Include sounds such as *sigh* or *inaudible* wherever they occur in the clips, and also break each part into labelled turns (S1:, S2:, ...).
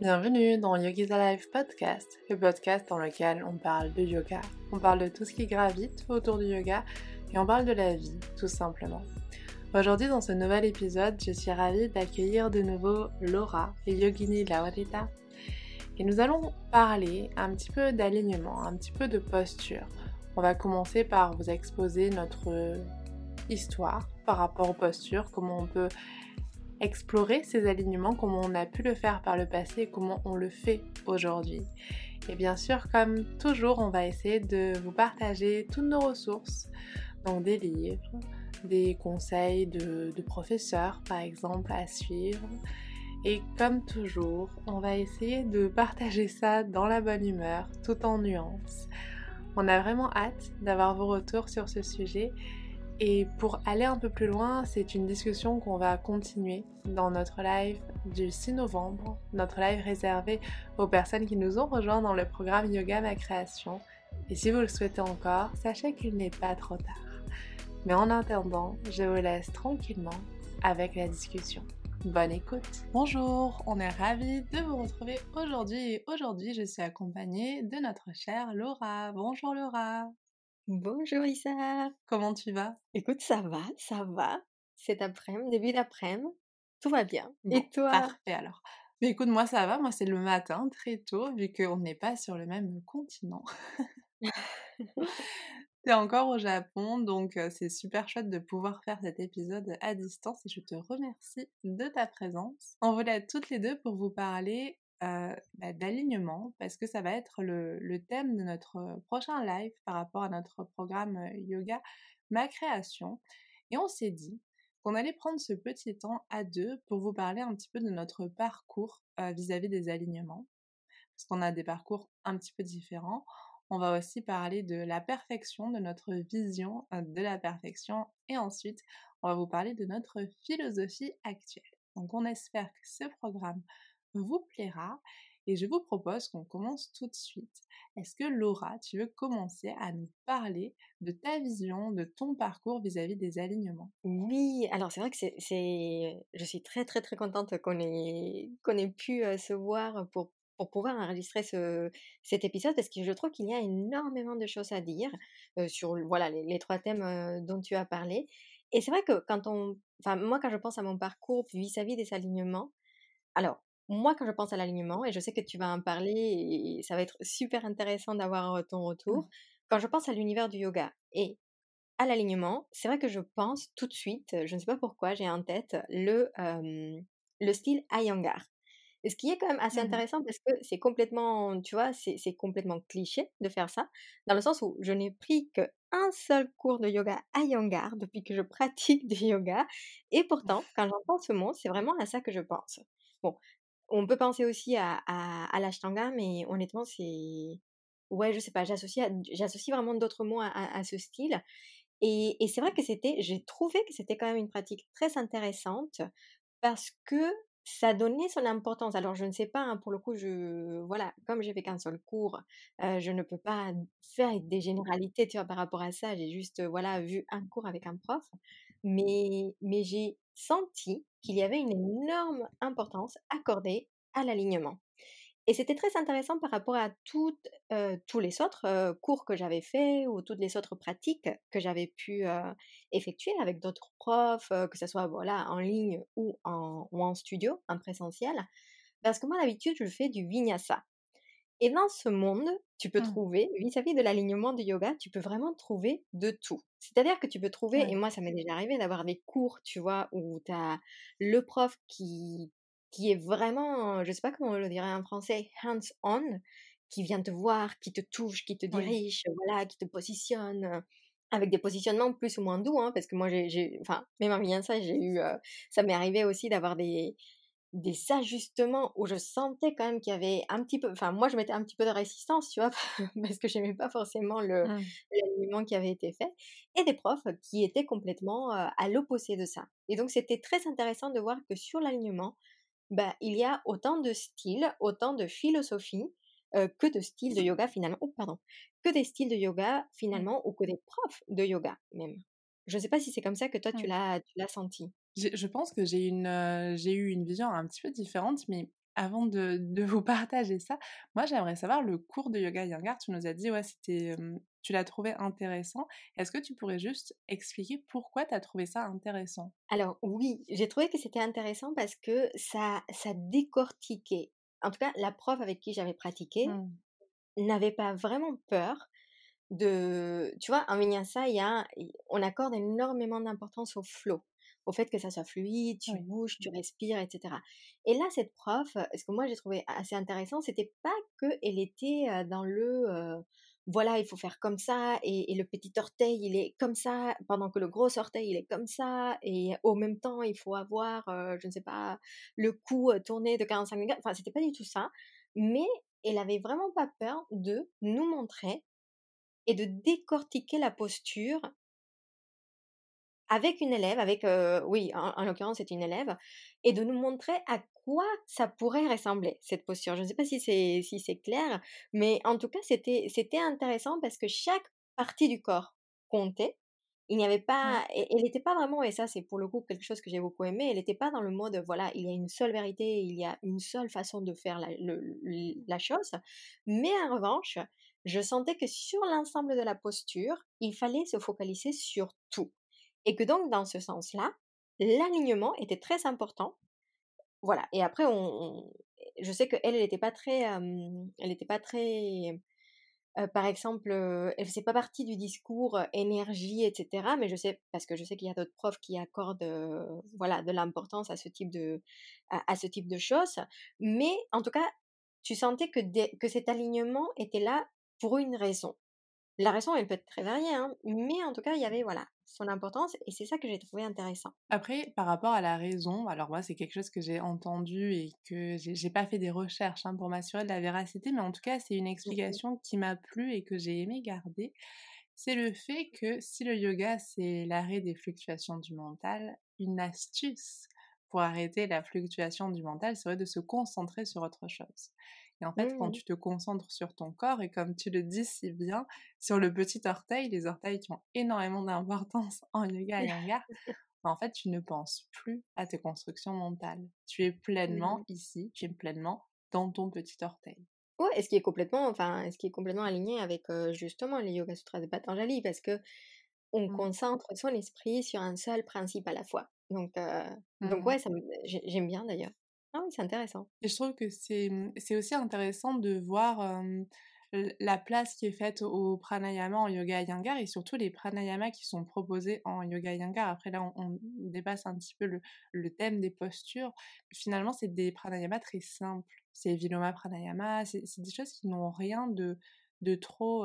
S1: Bienvenue dans Yogi's Alive Podcast, le podcast dans lequel on parle de yoga, on parle de tout ce qui gravite autour du yoga et on parle de la vie, tout simplement. Aujourd'hui, dans ce nouvel épisode, je suis ravie d'accueillir de nouveau Laura et Yogini Laurita. Et nous allons parler un petit peu d'alignement, un petit peu de posture. On va commencer par vous exposer notre histoire par rapport aux postures, comment on peut explorer ces alignements, comment on a pu le faire par le passé et comment on le fait aujourd'hui. Et bien sûr, comme toujours, on va essayer de vous partager toutes nos ressources, donc des livres, des conseils de, professeurs par exemple à suivre. Et comme toujours, on va essayer de partager ça dans la bonne humeur, tout en nuances. On a vraiment hâte d'avoir vos retours sur ce sujet. Et pour aller un peu plus loin, c'est une discussion qu'on va continuer dans notre live du 6 novembre, notre live réservé aux personnes qui nous ont rejoints dans le programme Yoga Ma Création. Et si vous le souhaitez encore, sachez qu'il n'est pas trop tard. Mais en attendant, je vous laisse tranquillement avec la discussion. Bonne écoute. Bonjour, on est ravis de vous retrouver aujourd'hui et aujourd'hui je suis accompagnée de notre chère Laura. Bonjour Laura.
S2: Bonjour Issa.
S1: Comment tu vas?
S2: Écoute, ça va, ça va. Cet après-midi, début d'après-midi, tout va bien.
S1: et toi? Parfait alors. Mais écoute, moi ça va, moi c'est le matin, très tôt, vu qu'on n'est pas sur le même continent. *laughs* T'es encore au Japon, donc c'est super chouette de pouvoir faire cet épisode à distance et je te remercie de ta présence. On voulait être toutes les deux pour vous parler bah, d'alignement parce que ça va être le, thème de notre prochain live par rapport à notre programme yoga Ma Création. Et on s'est dit qu'on allait prendre ce petit temps à deux pour vous parler un petit peu de notre parcours vis-à-vis -vis des alignements. Parce qu'on a des parcours un petit peu différents. On va aussi parler de la perfection, de notre vision de la perfection. Et ensuite, on va vous parler de notre philosophie actuelle. Donc on espère que ce programme vous plaira et je vous propose qu'on commence tout de suite. Est-ce que Laura, tu veux commencer à nous parler de ta vision, de ton parcours vis-à-vis des alignements?
S2: Oui, alors c'est vrai que c'est, je suis très très très contente qu'on ait, qu'on ait pu se voir pour pour pouvoir enregistrer ce, cet épisode parce que je trouve qu'il y a énormément de choses à dire sur voilà, les, trois thèmes dont tu as parlé. Et c'est vrai que quand on. Enfin, moi, quand je pense à mon parcours vis-à-vis des alignements, alors, moi, quand je pense à l'alignement, et je sais que tu vas en parler et ça va être super intéressant d'avoir ton retour, mmh. quand je pense à l'univers du yoga et à l'alignement, c'est vrai que je pense tout de suite, je ne sais pas pourquoi, j'ai en tête le, le style Iyengar. Ce qui est quand même assez mmh intéressant parce que c'est complètement, tu vois, c'est complètement cliché de faire ça, dans le sens où je n'ai pris qu'un seul cours de yoga à Yangar depuis que je pratique du yoga, et pourtant, quand j'entends ce mot, c'est vraiment à ça que je pense. Bon, on peut penser aussi à, à, l'ashtanga, mais honnêtement, c'est... Ouais, je sais pas, j'associe, vraiment d'autres mots à, ce style. Et, c'est vrai que c'était, j'ai trouvé que c'était quand même une pratique très intéressante parce que ça donnait son importance. Alors, je ne sais pas, hein, pour le coup, je, voilà, comme j'ai fait qu'un seul cours, je ne peux pas faire des généralités, tu par rapport à ça. J'ai juste, voilà, vu un cours avec un prof. Mais, mais j'ai senti qu'il y avait une énorme importance accordée à l'alignement. Et c'était très intéressant par rapport à tous les autres cours que j'avais faits ou toutes les autres pratiques que j'avais pu effectuer avec d'autres profs, que ce soit voilà, en ligne ou en, ou en studio, en présentiel. Parce que moi, d'habitude, je fais du vinyasa. Et dans ce monde, tu peux mmh. trouver, vis-à-vis de l'alignement du yoga, tu peux vraiment trouver de tout. C'est-à-dire que tu peux trouver, et moi ça m'est déjà arrivé d'avoir des cours, tu vois, où tu as le prof qui, qui est vraiment, je sais pas comment on le dirait en français, hands-on, qui vient te voir, qui te touche, qui te dirige, voilà, qui te positionne avec des positionnements plus ou moins doux, hein, parce que moi j'ai, enfin, même en ça, j'ai eu, ça m'est arrivé aussi d'avoir des, des ajustements où je sentais quand même qu'il y avait un petit peu, enfin moi je mettais un petit peu de résistance, tu vois, *laughs* parce que j'aimais pas forcément le mmh. l'alignement qui avait été fait, et des profs qui étaient complètement à l'opposé de ça. Et donc c'était très intéressant de voir que sur l'alignement, bah, il y a autant de styles, autant de philosophies que de styles de yoga finalement, oh, pardon, que des styles de yoga mmh. finalement, ou que des profs de yoga même. Je ne sais pas si c'est comme ça que toi tu l'as senti.
S1: Je pense que j'ai eu une vision un petit peu différente, mais avant de, de, vous *laughs* partager ça, moi j'aimerais savoir le cours de yoga Yangar. Tu nous as dit, ouais, c'était, tu l'as trouvé intéressant. Est-ce que tu pourrais juste expliquer pourquoi tu as trouvé ça intéressant?
S2: Alors oui, j'ai trouvé que c'était intéressant parce que ça, ça décortiquait. En tout cas, la prof avec qui j'avais pratiqué mmh. n'avait pas vraiment peur de, tu vois, en vinyasa, il y a, on accorde énormément d'importance au flow au fait que ça soit fluide, tu bouges, tu respires, etc. Et là, cette prof, ce que moi j'ai trouvé assez intéressant, c'était pas qu'elle était dans le voilà, il faut faire comme ça, et, le petit orteil, il est comme ça, pendant que le gros orteil, il est comme ça, et au même temps, il faut avoir, je ne sais pas, le cou tourné de 45 degrés. Enfin, c'était pas du tout ça, mais elle avait vraiment pas peur de nous montrer et de décortiquer la posture avec une élève, avec, oui, en, l'occurrence, c'est une élève, et de nous montrer à quoi ça pourrait ressembler, cette posture. Je ne sais pas si c'est si c'est clair, mais en tout cas, c'était c'était intéressant parce que chaque partie du corps comptait. Il n'y avait pas, elle n'était pas vraiment, et ça c'est pour le coup quelque chose que j'ai beaucoup aimé, elle n'était pas dans le mode, voilà, il y a une seule vérité, il y a une seule façon de faire la, la chose, mais en revanche, je sentais que sur l'ensemble de la posture, il fallait se focaliser sur tout. Et que donc, dans ce sens-là, l'alignement était très important. Voilà. Et après, on, je sais qu'elle, elle n'était pas très, elle n'était pas très, par exemple, elle faisait pas partie du discours énergie, etc. Mais je sais, parce que je sais qu'il y a d'autres profs qui accordent, voilà, de l'importance à ce type de, à, ce type de choses. Mais en tout cas, tu sentais que, que cet alignement était là pour une raison. La raison, elle peut être très variée, hein, mais en tout cas, il y avait voilà son importance et c'est ça que j'ai trouvé intéressant.
S1: Après, par rapport à la raison, alors moi, c'est quelque chose que j'ai entendu et que j'ai pas fait des recherches hein, pour m'assurer de la véracité, mais en tout cas, c'est une mmh explication qui m'a plu et que j'ai aimé garder. C'est le fait que si le yoga, c'est l'arrêt des fluctuations du mental, une astuce pour arrêter la fluctuation du mental serait de se concentrer sur autre chose. Et en fait, quand mmh. tu te concentres sur ton corps, et comme tu le dis si bien, sur le petit orteil, les orteils qui ont énormément d'importance *laughs* en yoga et yanga, *laughs* en fait, tu ne penses plus à tes constructions mentales. Tu es pleinement ici, tu es pleinement dans ton petit orteil.
S2: Ouais, est ce qui est complètement, enfin, ce qui est complètement aligné avec justement les Yoga Sutras de Patanjali, parce que on mmh. concentre son esprit sur un seul principe à la fois. Donc, donc mmh ouais, j'aime bien d'ailleurs. Ah c'est intéressant.
S1: Et je trouve que c'est, mmh, aussi intéressant de voir la place qui est faite au pranayama en yoga iyengar et surtout les pranayamas qui sont proposés en yoga iyengar. Après là, on, dépasse un petit peu le, le, thème des postures. Finalement, c'est des pranayamas très simples. C'est Viloma pranayama, c'est, des choses qui n'ont rien de, de trop,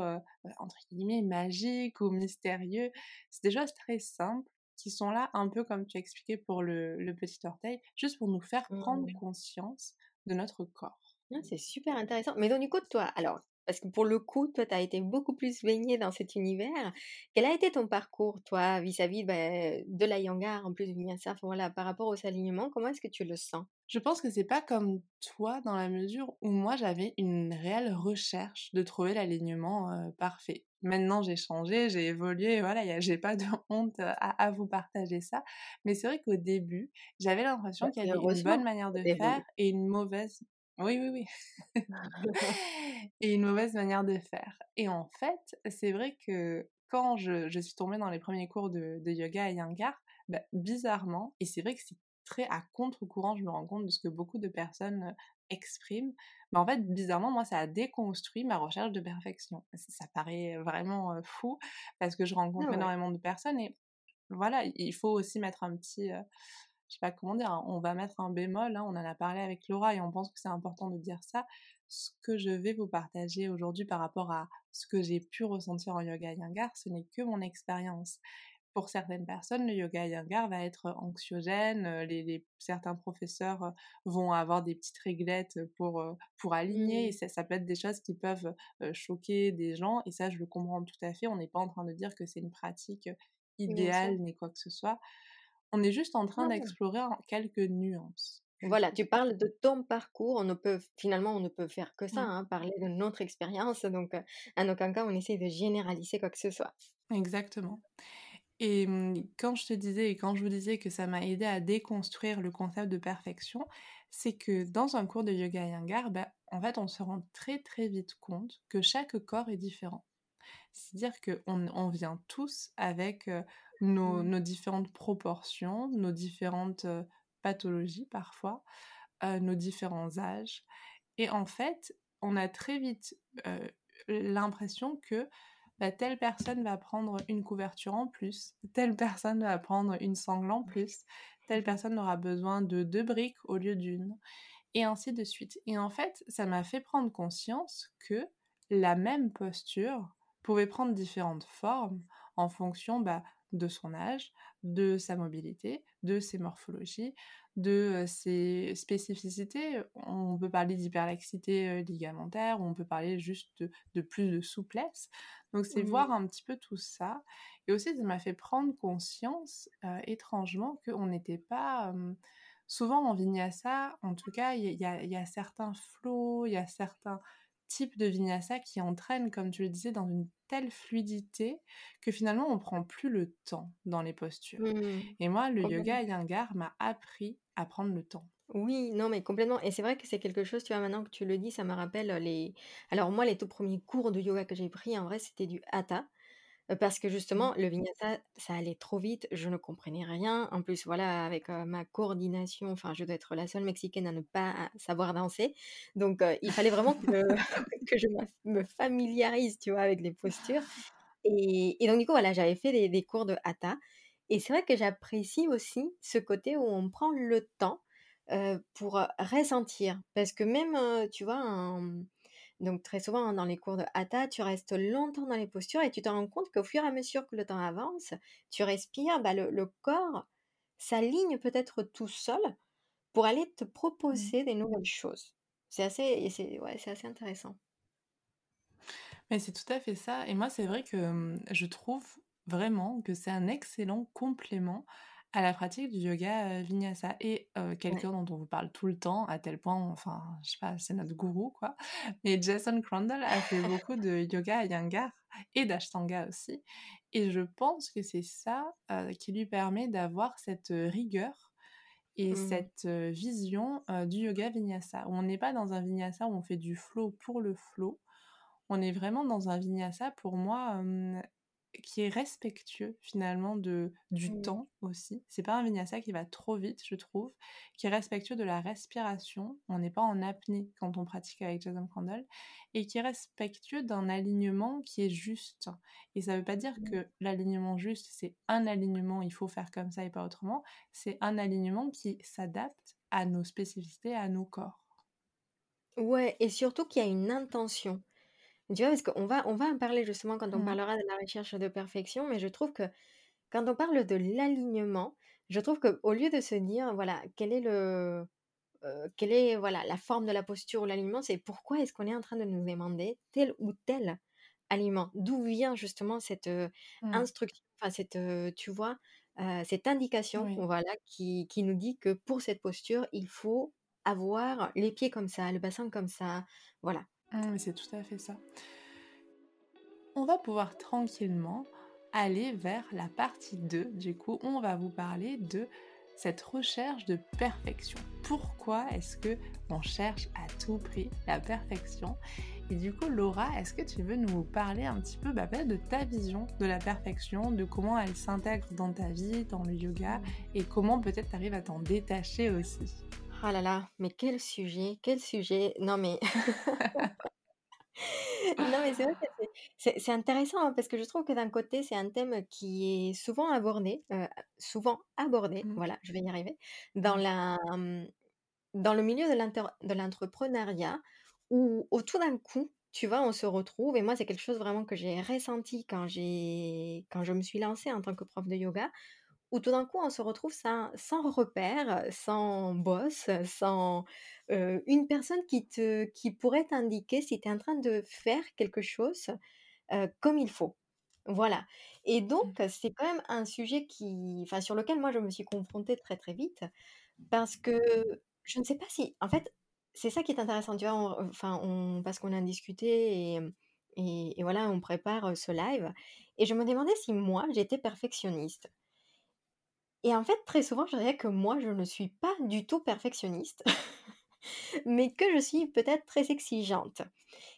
S1: entre guillemets, magique ou mystérieux. C'est des choses très simples qui sont là un peu comme tu as expliqué pour le, le petit orteil, juste pour nous faire prendre mmh. conscience de notre corps.
S2: C'est super intéressant. Mais donc du coup, toi, alors, parce que pour le coup, toi, tu as été beaucoup plus baigné dans cet univers. Quel a été ton parcours, toi, vis-à-vis bah, de la Yangar, en plus du Vinyasa, voilà, par rapport aux alignements, comment est-ce que tu le sens?
S1: Je pense que c'est pas comme toi dans la mesure où moi, j'avais une réelle recherche de trouver l'alignement parfait. Maintenant, j'ai changé, j'ai évolué, voilà, j'ai pas de *laughs* honte à, vous partager ça. Mais c'est vrai qu'au début, j'avais l'impression qu'il y avait une bonne manière de faire et une mauvaise oui, oui, oui. *laughs* et une mauvaise manière de faire. Et en fait, c'est vrai que quand je, suis tombée dans les premiers cours de, yoga à Yangar, bah, bizarrement, et c'est vrai que c'est très à contre-courant, je me rends compte de ce que beaucoup de personnes expriment, mais en fait, bizarrement, moi, ça a déconstruit ma recherche de perfection. Ça, paraît vraiment fou, parce que je rencontre ah énormément de personnes, et voilà, il faut aussi mettre un petit je sais pas comment dire, hein, on va mettre un bémol, hein, on en a parlé avec Laura et on pense que c'est important de dire ça. Ce que je vais vous partager aujourd'hui par rapport à ce que j'ai pu ressentir en yoga yangar, ce n'est que mon expérience. Pour certaines personnes, le yoga yangar va être anxiogène, les, certains professeurs vont avoir des petites réglettes pour, pour aligner, et mmh. ça, peut être des choses qui peuvent choquer des gens, et ça je le comprends tout à fait, on n'est pas en train de dire que c'est une pratique idéale ni quoi que ce soit. On est juste en train d'explorer quelques nuances.
S2: Voilà, tu *laughs* parles de ton parcours. On ne peut finalement, on ne peut faire que ça, hein, parler de notre expérience. Donc, en aucun cas, on essaie de généraliser quoi que ce soit.
S1: Exactement. Et mmh, quand je te disais et quand je vous disais que ça m'a aidé à déconstruire le concept de perfection, c'est que dans un cours de yoga Iyengar, bah, en fait, on se rend très très vite compte que chaque corps est différent. C'est-à-dire qu'on on vient tous avec nos,
S2: Mmh.
S1: nos différentes proportions, nos différentes pathologies parfois, nos différents âges. Et en fait, on a très vite l'impression que bah, telle personne va prendre une couverture en plus, telle personne va prendre une sangle en plus, telle personne aura besoin de deux briques au lieu d'une, et ainsi de suite. Et en fait, ça m'a fait prendre conscience que la même posture pouvait prendre différentes formes en fonction bah, de son âge, de sa mobilité, de ses morphologies, de ses spécificités. On peut parler d'hyperlaxité ligamentaire, on peut parler juste de, de plus de souplesse. Donc c'est
S2: Mmh.
S1: voir un petit peu tout ça. Et aussi, ça m'a fait prendre conscience, euh, étrangement, qu'on n'était pas... euh, souvent en vinyasa, en tout cas, il y, y a certains flots, il y a certains types de vinyasa qui entraînent, comme tu le disais, dans une telle fluidité que finalement on prend plus le temps dans les postures.
S2: Mmh.
S1: Et moi, le yoga Iyengar m'a appris à prendre le temps.
S2: Oui, non, mais complètement. Et c'est vrai que c'est quelque chose, tu vois, maintenant que tu le dis, ça me rappelle les. Alors, moi, les tout premiers cours de yoga que j'ai pris, en vrai, c'était du hatha. Euh, Parce que
S1: Mmh.
S2: justement, le vinyasa, ça allait trop vite, je ne comprenais rien. En plus, voilà, avec euh, ma coordination, enfin, je dois être la seule mexicaine à ne pas savoir danser. Donc, euh, il fallait vraiment que, *laughs* *laughs* que je me familiarise, tu vois, avec les postures. *laughs* Et, et donc, du coup, voilà, j'avais fait des, des cours de hatha. Et c'est vrai que j'apprécie aussi ce côté où on prend le temps euh, pour ressentir. Parce que même, tu vois, un- donc très souvent dans les cours de hatha, tu restes longtemps dans les postures et tu te rends compte qu'au fur et à mesure que le temps avance, tu respires, bah, le, le corps s'aligne peut-être tout seul pour aller te
S1: Mmh.
S2: proposer des nouvelles choses. C'est assez, et c'est, ouais, c'est assez intéressant.
S1: Mais c'est tout à fait ça. Et moi, c'est vrai que hum, je trouve vraiment que c'est un excellent complément à la pratique du yoga euh, vinyasa. Et euh,
S2: Ouais.
S1: quelqu'un dont on vous parle tout le temps, à tel point, enfin, je sais pas, c'est notre gourou, quoi. Mais Jason Crandall a fait beaucoup de yoga Iyengar et d'ashtanga aussi. Et je pense que c'est ça euh, qui lui permet d'avoir cette rigueur et
S2: Mhm.
S1: cette vision du yoga vinyasa, où on n'est pas dans un vinyasa où on fait du flow pour le flow, on est vraiment dans un vinyasa pour moi qui est respectueux finalement de du
S2: Mhm.
S1: temps aussi. C'est pas un vinyasa qui va trop vite, je trouve, qui est respectueux de la respiration. On n'est pas en apnée quand on pratique avec Jason Crandall et qui est respectueux d'un alignement qui est juste. Et ça veut pas dire que l'alignement juste c'est un alignement, il faut faire comme ça et pas autrement. C'est un alignement qui s'adapte à nos spécificités, à nos corps.
S2: Ouais, et surtout qu'il y a une intention. Tu vois, parce qu'on va, on va en parler justement quand on
S1: Mm.
S2: parlera de la recherche de perfection, mais je trouve que quand on parle de l'alignement, je trouve qu'au lieu de se dire, voilà, quel est le, euh, quelle est voilà, la forme de la posture ou l'alignement, c'est pourquoi est-ce qu'on est en train de nous demander tel ou tel aliment? D'où vient justement cette euh,
S1: Mm.
S2: instruction, enfin cette, euh, tu vois, cette indication,
S1: Oui,
S2: voilà, qui, qui nous dit que pour cette posture, il faut avoir les pieds comme ça, le bassin comme ça, voilà.
S1: Mais c'est tout à fait ça. on va pouvoir tranquillement aller vers la partie 2. Du coup, on va vous parler de cette recherche de perfection. Pourquoi est-ce que on cherche à tout prix la perfection? Et du coup, Laura, est-ce que tu veux nous parler un petit peu bah, de ta vision de la perfection, de comment elle s'intègre dans ta vie, dans le yoga, et comment peut-être tu arrives à t'en détacher aussi?
S2: Ah là là, mais quel sujet, quel sujet. Non mais *laughs* non mais c'est vrai que c'est intéressant, hein, parce que je trouve que d'un côté, c'est un thème qui est souvent abordé, heu, souvent abordé,
S1: Mm.
S2: voilà, je vais y arriver, dans la, mmh, dans le milieu de l'inter de l'entrepreneuriat où où tout d'un coup, tu vois, on se retrouve et moi, c'est quelque chose vraiment que j'ai ressenti quand j'ai quand je me suis lancée en tant que prof de yoga, où tout d'un coup, on se retrouve sans sans repère, sans boss, sans, une personne qui te qui pourrait t'indiquer si tu es en train de faire quelque chose, comme il faut. Voilà et donc
S1: Mm.
S2: c'est quand même un sujet qui enfin, sur lequel moi je me suis confrontée très, très vite parce que je ne sais pas si en fait, c'est ça qui est intéressant, tu vois? On enfin, on parce qu'on a discuté et et, et voilà, on prépare ce live. Et je me demandais si moi, j'étais perfectionniste. Et en fait, très souvent, je dirais que moi, je ne suis pas du tout perfectionniste, *laughs* mais que je suis peut-être très exigeante.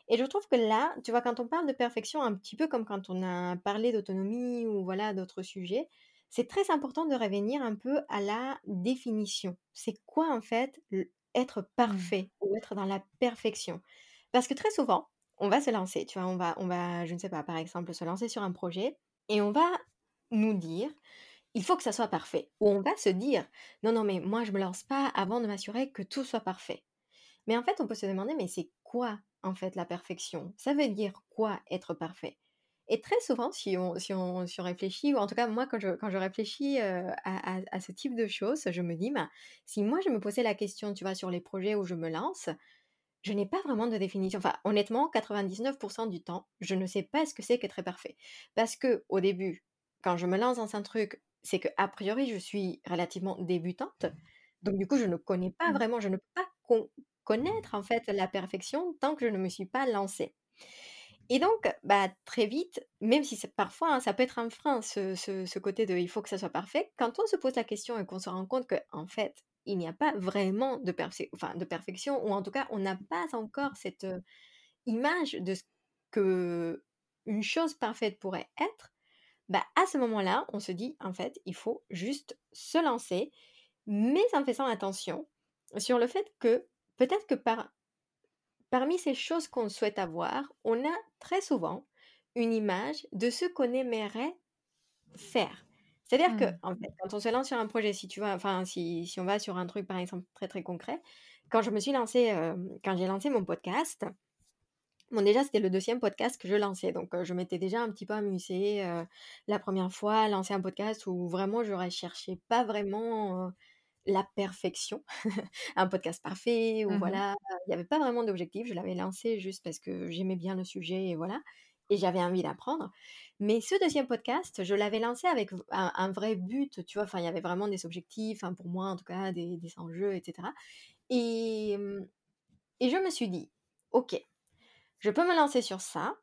S2: Et je trouve que là, tu vois, quand on parle de perfection, un petit peu comme quand on a parlé d'autonomie ou voilà d'autres sujets, c'est très important de revenir un peu à la définition. C'est quoi en fait être
S1: Mmh.
S2: parfait ou être dans la perfection? Parce que très souvent, on va se lancer, tu vois, on va, on va, je ne sais pas, par exemple, se lancer sur un projet et on va nous dire, il faut que ça soit parfait. Ou on va se dire, non, non, mais moi, je me lance pas avant de m'assurer que tout soit parfait. Mais en fait, on peut se demander, mais c'est quoi en fait la perfection? Ça veut dire quoi être parfait? Et très souvent, si on, si, on, si on réfléchit, ou en tout cas moi quand je, quand je réfléchis à, à, ce type de choses, je me dis, bah, si moi je me posais la question, tu vois, sur les projets où je me lance, je n'ai pas vraiment de définition. Enfin, honnêtement, 99% du temps, je ne sais pas ce que c'est qu'être parfait. Parce que au début, quand je me lance dans un truc, c'est que a priori, je suis relativement débutante. Donc du coup, je ne connais pas
S1: Mmh.
S2: vraiment, je ne peux pas con- connaître en fait la perfection tant que je ne me suis pas lancée. Et donc, bah, très vite, même si parfois hein, ça peut être un frein, ce, ce, ce, côté de il faut que ça soit parfait, quand on se pose la question et qu'on se rend compte qu'en en fait, il n'y a pas vraiment de, enfin, de, perfection, ou en tout cas, on n'a pas encore cette euh, image de ce que une chose parfaite pourrait être, bah, à ce moment-là, on se dit, en fait, il faut juste se lancer, mais en faisant attention sur le fait que peut-être que par Parmi ces choses qu'on souhaite avoir, on a très souvent une image de ce qu'on aimerait faire. C'est-à-dire que,
S1: Mmh.
S2: en fait, quand on se lance sur un projet, si tu vois, enfin, si, si on va sur un truc, par exemple, très très concret, quand je me suis lancée, euh, quand j'ai lancé mon podcast, bon, déjà, c'était le deuxième podcast que je lançais, donc euh, je m'étais déjà un petit peu amusée euh, la première fois à lancer un podcast où vraiment, je recherchais pas vraiment la perfection, *laughs* un podcast parfait, ou
S1: Mmh
S2: voilà, il n'y avait pas vraiment d'objectif, je l'avais lancé juste parce que j'aimais bien le sujet et voilà, et j'avais envie d'apprendre. Mais ce deuxième podcast, je l'avais lancé avec un, un, vrai but, tu vois, enfin, il y avait vraiment des objectifs, hein, pour moi en tout cas, des, des enjeux, etc. Et, et je me suis dit, ok, je peux me lancer sur ça,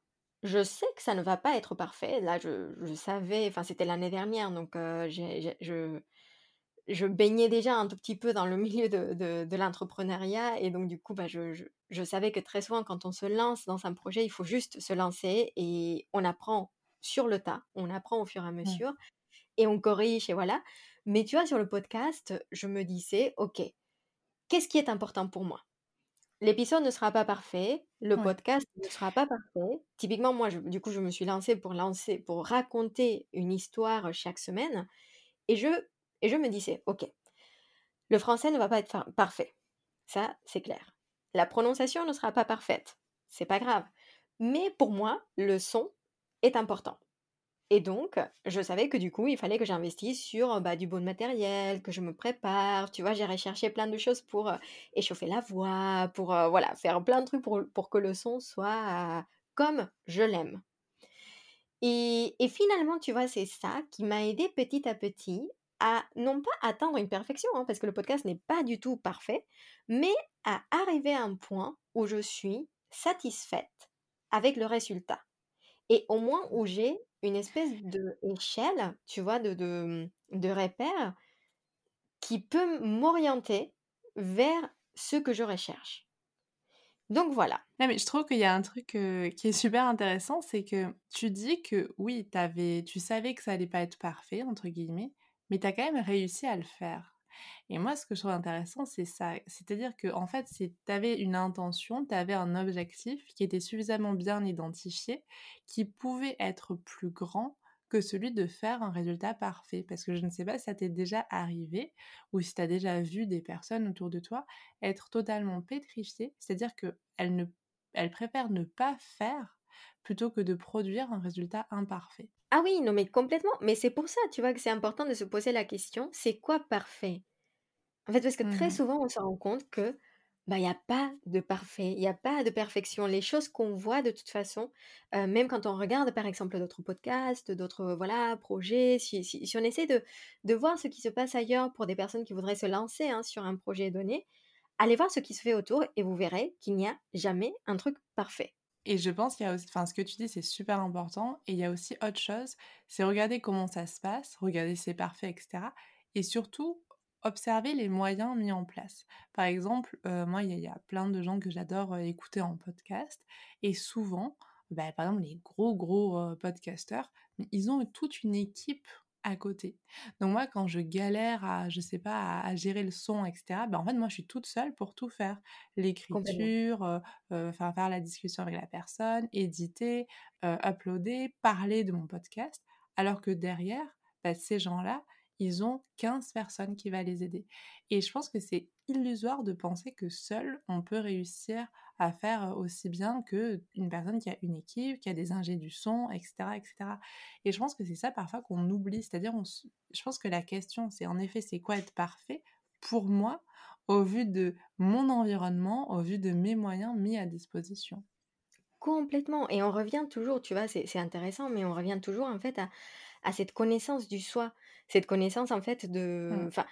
S2: je sais que ça ne va pas être parfait. Là, je, je savais, enfin, c'était l'année dernière, donc euh, je, je baignais déjà un tout petit peu dans le *laughs* milieu de, de, de l'entrepreneuriat et donc du coup, bah, je, je, je, savais que très souvent, quand on se lance dans un projet, il faut juste se lancer et on apprend sur le tas, on apprend au fur et à mesure mmh. et on corrige et voilà. Mais tu vois, sur le podcast, je me disais, ok, qu'est-ce qui est important pour moi? L'épisode ne sera pas parfait, le ouais. podcast ne sera pas parfait. Typiquement, moi, je, du coup, je me suis lancée pour lancer, pour raconter une histoire chaque semaine, et je et je me disais, ok, le français ne va pas être parfait. Ça, c'est clair. La prononciation ne sera pas parfaite. C'est pas grave. Mais pour moi, le son est important. Et donc, je savais que du coup, il fallait que j'investisse sur bah, du bon matériel, que je me prépare. Tu vois, j'ai recherché plein de choses pour euh, échauffer la voix, pour euh, voilà, faire plein de trucs pour, pour que le son soit euh, comme je l'aime. Et, et, finalement, tu vois, c'est ça qui m'a aidé petit à petit à non pas atteindre une perfection, hein, parce que le podcast n'est pas du tout parfait, mais à arriver à un point où je suis satisfaite avec le résultat. Et au moins où j'ai une espèce d'échelle, tu vois, de, de, de repère qui peut m'orienter vers ce que je recherche. Donc voilà.
S1: Non, mais je trouve qu'il y a un truc qui est super intéressant, c'est que tu dis que oui, tu savais que ça allait pas être parfait, entre guillemets, mais tu as quand même réussi à le faire. Et moi, ce que je trouve intéressant, c'est ça. C'est-à-dire que, en fait, tu avais une intention, tu avais un objectif qui était suffisamment bien identifié, qui pouvait être plus grand que celui de faire un résultat parfait. Parce que je ne sais pas si ça t'est déjà arrivé ou si tu as déjà vu des personnes autour de toi être totalement pétrifiées, c'est-à-dire qu'elles elles préfèrent ne pas faire plutôt que de produire un résultat imparfait.
S2: Ah oui, non mais complètement. Mais c'est pour ça, tu vois, que c'est important de se poser la question, c'est quoi parfait? En fait, parce que très
S1: Mmh
S2: souvent, on se rend compte que bah, il n'y a pas de parfait, il n'y a pas de perfection. Les choses qu'on voit de toute façon, euh, même quand on regarde par exemple d'autres podcasts, d'autres voilà, projets, si, si, si on essaie de, de, voir ce qui se passe ailleurs pour des personnes qui voudraient se lancer hein, sur un projet donné, allez voir ce qui se fait autour et vous verrez qu'il n'y a jamais un truc parfait.
S1: Et je pense qu'il y a aussi, enfin, ce que tu dis, c'est super important. Et il y a aussi autre chose, c'est regarder comment ça se passe, regarder si c'est parfait, etc. Et surtout, observer les moyens mis en place. Par exemple, euh, moi, il y, a plein de gens que j'adore euh, écouter en podcast. Et souvent, bah, par exemple, les gros, gros euh, podcasteurs, ils ont toute une équipe à côté. Donc moi, quand je galère à, je sais pas, à, gérer le son, etc., ben en fait, moi, je suis toute seule pour tout faire. L'écriture, euh, euh, faire la discussion avec la personne, éditer, euh, uploader, parler de mon podcast. Alors que derrière, bah, ces gens-là, ils ont 15 personnes qui vont les aider. Et je pense que c'est illusoire de penser que seul, on peut réussir à faire aussi bien qu'une personne qui a une équipe, qui a des ingés du son, etc. etc. Et je pense que c'est ça parfois qu'on oublie. C'est-à-dire, je pense que la question, c'est en effet, c'est quoi être parfait pour moi au vu de mon environnement, au vu de mes moyens mis à disposition?
S2: Complètement. Et on revient toujours, tu vois, c'est intéressant, mais on revient toujours en fait à, à cette connaissance du soi, cette connaissance en fait de, mmh. enfin,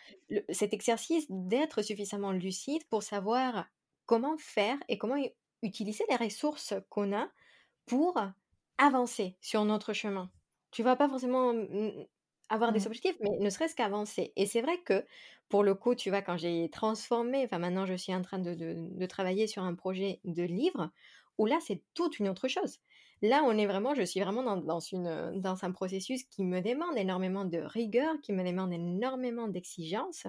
S2: cet exercice d'être suffisamment lucide pour savoir comment faire et comment utiliser les ressources qu'on a pour avancer sur notre chemin. Tu vas pas forcément avoir des mmh. objectifs, mais ne serait-ce qu'avancer. Et c'est vrai que pour le coup, tu vois, quand j'ai transformé, enfin maintenant je suis en train de, de travailler sur un projet de livre, où là c'est toute une autre chose. Là, on est vraiment, je suis vraiment dans, une, dans un processus qui me demande énormément de rigueur, qui me demande énormément d'exigence,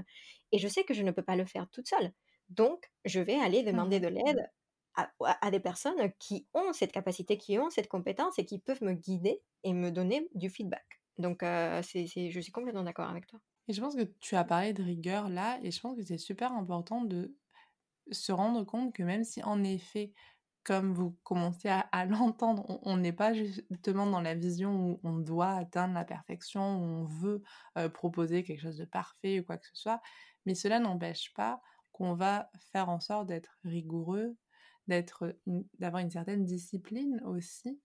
S2: et je sais que je ne peux pas le faire toute seule. Donc, je vais aller demander mmh de l'aide à, des personnes qui ont cette capacité, qui ont cette compétence et qui peuvent me guider et me donner du feedback. Donc, euh, je suis complètement d'accord avec toi.
S1: Et je pense que tu as parlé de rigueur là, et je pense que c'est super important de se rendre compte que même si en effet comme vous commencez à, *laughs* l'entendre, on n'est pas justement dans la vision où on doit atteindre la perfection, où on veut proposer quelque chose de parfait ou quoi que ce soit, mais cela n'empêche pas qu'on va faire en sorte d'être rigoureux, d'être, d'avoir une certaine discipline aussi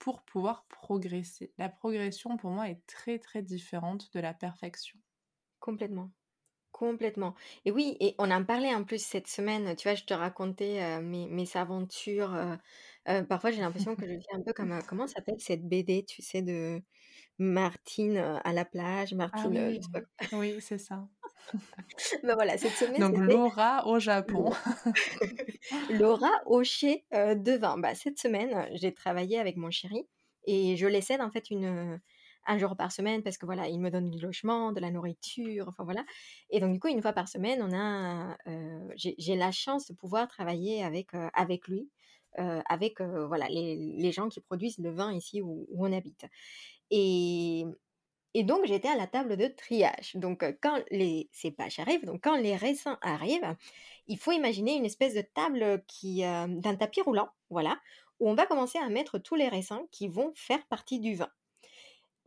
S1: pour pouvoir progresser. La progression pour moi est très très différente de la perfection.
S2: Complètement. Complètement. Et oui, et on en parlait en plus cette semaine, tu vois, je te racontais mes, mes aventures. parfois, j'ai l'impression que je vis un peu comme, comment s'appelle cette BD, tu sais, de Martine à la plage,
S1: Ah
S2: Martine,
S1: oui, oui, c'est ça. *laughs*
S2: Ben voilà, cette semaine,
S1: Donc Laura au Japon.
S2: Laura *laughs* au chez de vin. Bah, cette semaine, j'ai travaillé avec mon chéri et je laissais en fait une, un jour par semaine parce que voilà, il me donne du logement, de la nourriture, enfin voilà. Et donc du coup, une fois par semaine, on a, euh, j'ai la chance de pouvoir travailler avec euh, avec lui, euh, avec voilà les, les, gens qui produisent le vin ici où, on habite. Et et donc j'étais à la table de triage. Donc quand les ces pages arrivent, donc quand les raisins arrivent, il faut imaginer une espèce de table qui d'un tapis roulant, voilà, où on va commencer à mettre tous les raisins qui vont faire partie du vin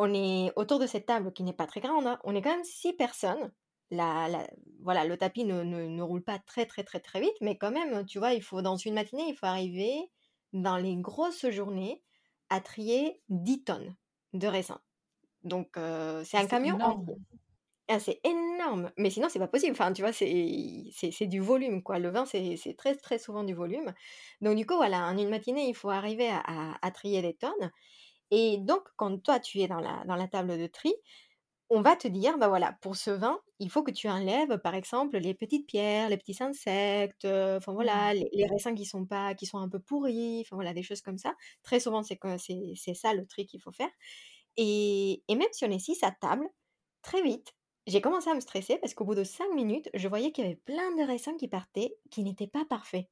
S2: on est autour de cette table qui n'est pas très grande, hein. on est quand même six personnes. La, voilà, le tapis ne, roule pas très très très très vite, mais quand même, tu vois, il faut dans une matinée, il faut arriver dans les grosses journées à trier 10 tonnes de raisins. Donc euh, c'est un camion entier. Ah, c'est énorme, mais sinon c'est pas possible. Enfin, tu vois, c'est du volume, quoi. Le vin, c'est très très souvent du volume. Donc du coup, voilà, en une matinée, il faut arriver à trier des tonnes. Et donc, quand toi, tu es dans la, dans la table de tri, on va te dire, bah voilà, pour ce vin, il faut que tu enlèves, par exemple, les petites pierres, les petits insectes, enfin voilà, mmh. les, raisins qui sont pas, qui sont un peu pourris, enfin voilà, des choses comme ça. Très souvent, c'est ça le tri qu'il faut faire. Et, et même si on est six à table, très vite, j'ai commencé à me stresser parce qu'au bout de cinq minutes, je voyais qu'il y avait plein de raisins qui partaient, qui n'étaient pas parfaits.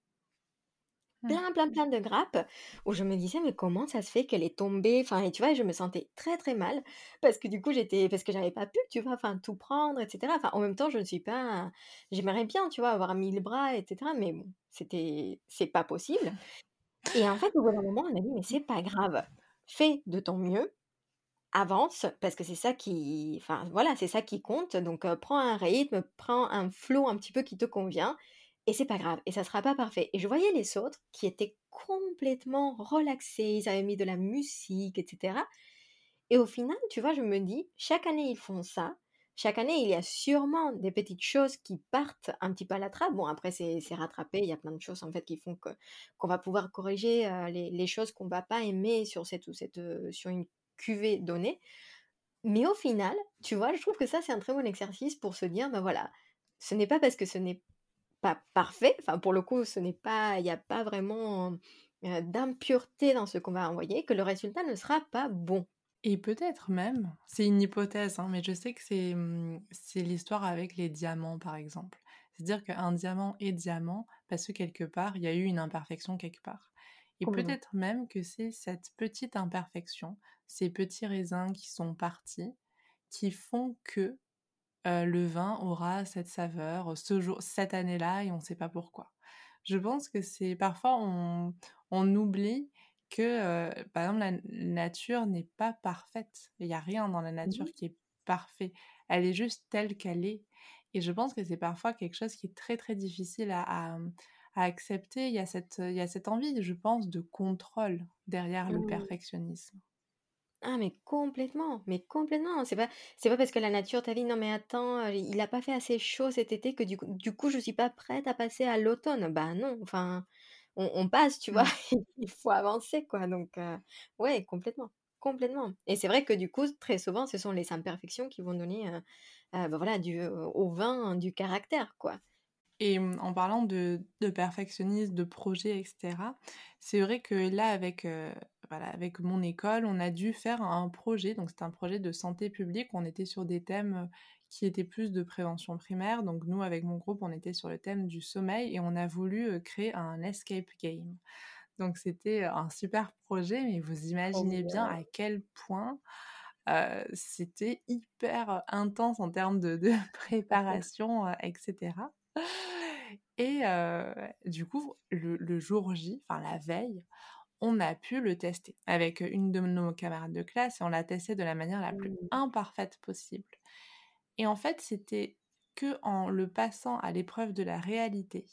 S2: Mmh. plein, plein, plein de grappes où je me disais mais comment ça se fait qu'elle est tombée? Enfin et tu vois je me sentais très très mal parce que du coup j'étais parce que j'avais pas pu tu vois enfin tout prendre etc enfin en même temps je ne suis pas j'aimerais bien tu vois avoir mille bras etc mais bon c'était c'est pas possible. Et en fait au bout d'un moment on a dit mais c'est pas grave. Fais de ton mieux avance parce que c'est ça qui enfin voilà c'est ça qui compte donc prends un rythme prends un flow un petit peu qui te convient et c'est pas grave, et ça sera pas parfait. Et je voyais les autres qui étaient complètement relaxés, ils avaient mis de la musique, etc. Et au final, tu vois, je me dis, chaque année ils font ça, chaque année, il y a sûrement des petites choses qui partent un petit peu à la trappe. Bon, après, c'est rattrapé. Il y a plein de choses en fait qui font qu'on va pouvoir corriger les, les, choses qu'on va pas aimer sur cette ou cette sur une cuvée donnée. Mais au final, tu vois, je trouve que ça c'est un très bon exercice pour se dire, ben voilà, ce n'est pas parce que ce n'est pas parfait. Enfin, pour le coup, ce n'est pas, il n'y a pas vraiment d'impureté dans ce qu'on va envoyer que le résultat ne sera pas bon.
S1: Et peut-être même, c'est une hypothèse, hein, mais je sais que c'est mmh, c'est l'histoire avec les diamants, par exemple. C'est-à-dire qu'un diamant est diamant parce que quelque part, il y a eu une imperfection quelque part. Et peut-être même que c'est cette petite imperfection, ces petits raisins qui sont partis, qui font que le vin aura cette saveur ce jour, cette année-là, et on ne sait pas pourquoi. Je pense que c'est parfois on, on oublie que, par exemple, la nature n'est pas parfaite. Il n'y a rien dans la nature qui est parfait. Elle est juste telle qu'elle est. Et je pense que c'est parfois quelque chose qui est très très difficile à, accepter. Il y, a cette, il y a cette envie, je pense, de contrôle derrière le mmh. perfectionnisme.
S2: Ah mais complètement, mais complètement. C'est pas c'est pas parce que la nature t'a dit: «Non mais attends, il n'a pas fait assez chaud cet été que du coup du coup je suis pas prête à passer à l'automne». Bah non, enfin on, passe, tu vois, mmh. *laughs* il faut avancer, quoi. Donc, ouais, complètement, complètement. Et c'est vrai que du coup, très souvent, ce sont les imperfections qui vont donner, bah, voilà, du, au vin du caractère, quoi.
S1: Et mmh, en parlant de, de perfectionnisme, de projet, etc., c'est vrai que là, avec, voilà, avec mon école, on a dû faire un projet. Donc, c'est un projet de santé publique. On était sur des thèmes qui était plus de prévention primaire. Donc nous, avec mon groupe, on était sur le thème du sommeil et on a voulu créer un escape game. Donc c'était un super projet, mais vous imaginez bien à quel point c'était hyper intense en termes de, *laughs* préparation, etc. Et du coup, le, le jour J, enfin la veille, on a pu le tester avec une de nos camarades de classe et on l'a testé de la manière la plus mmh. imparfaite possible. Et en fait, c'était que en le passant à l'épreuve de la réalité,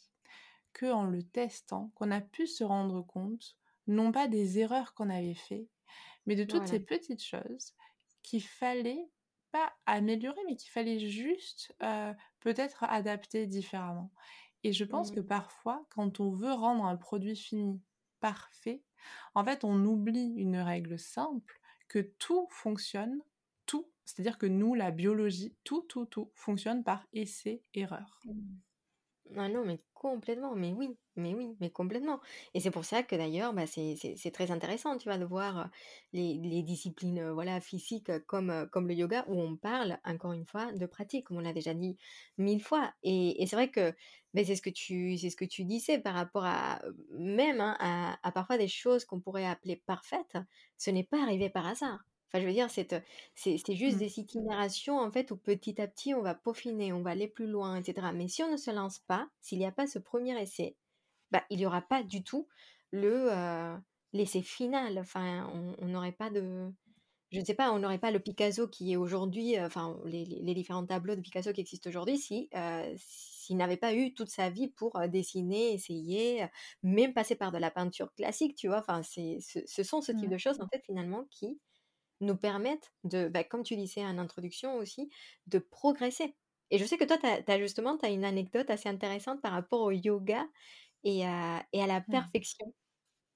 S1: que en le testant, qu'on a pu se rendre compte, non pas des erreurs qu'on avait faites, mais de toutes ces petites choses qu'il fallait pas améliorer, mais qu'il fallait juste peut-être adapter différemment. Et je pense que mmh. parfois, quand on veut rendre un produit fini parfait, en fait, on oublie une règle simple, que tout fonctionne c'est-à-dire que nous, la biologie, tout, tout, tout fonctionne par essai-erreur. Mmh.
S2: Ah non, mais complètement, mais oui, mais oui, mais complètement. Et c'est pour ça que d'ailleurs, bah, c'est très intéressant, tu vois, de voir les, disciplines voilà, physiques comme, comme le yoga, où on parle, encore une fois, de pratique, comme on l'a déjà dit mille fois. Et, c'est vrai que bah, c'est ce, que tu, disais par rapport à même hein, à parfois des choses qu'on pourrait appeler parfaites, ce n'est pas arrivé par hasard. Enfin, je veux dire, c'est, c'est, juste mmh. des itinérations, en fait, où petit à petit, on va peaufiner, on va aller plus loin, etc. Mais si on ne se lance pas, s'il n'y a pas ce premier essai, bah, il n'y aura pas du tout le l'essai final. Enfin, on n'aurait pas de... Je ne sais pas, on n'aurait pas le Picasso qui est aujourd'hui, enfin, les, les, différents tableaux de Picasso qui existent aujourd'hui, si, s'il n'avait pas eu toute sa vie pour dessiner, essayer, même passer par de la peinture classique, tu vois. Enfin, c'est, ce, sont ce type mmh. de choses, en fait, finalement, qui nous permettent de, bah, comme tu disais en introduction aussi, de progresser. Et je sais que toi, tu as, justement as une anecdote assez intéressante par rapport au yoga et à, et à la mmh. perfection.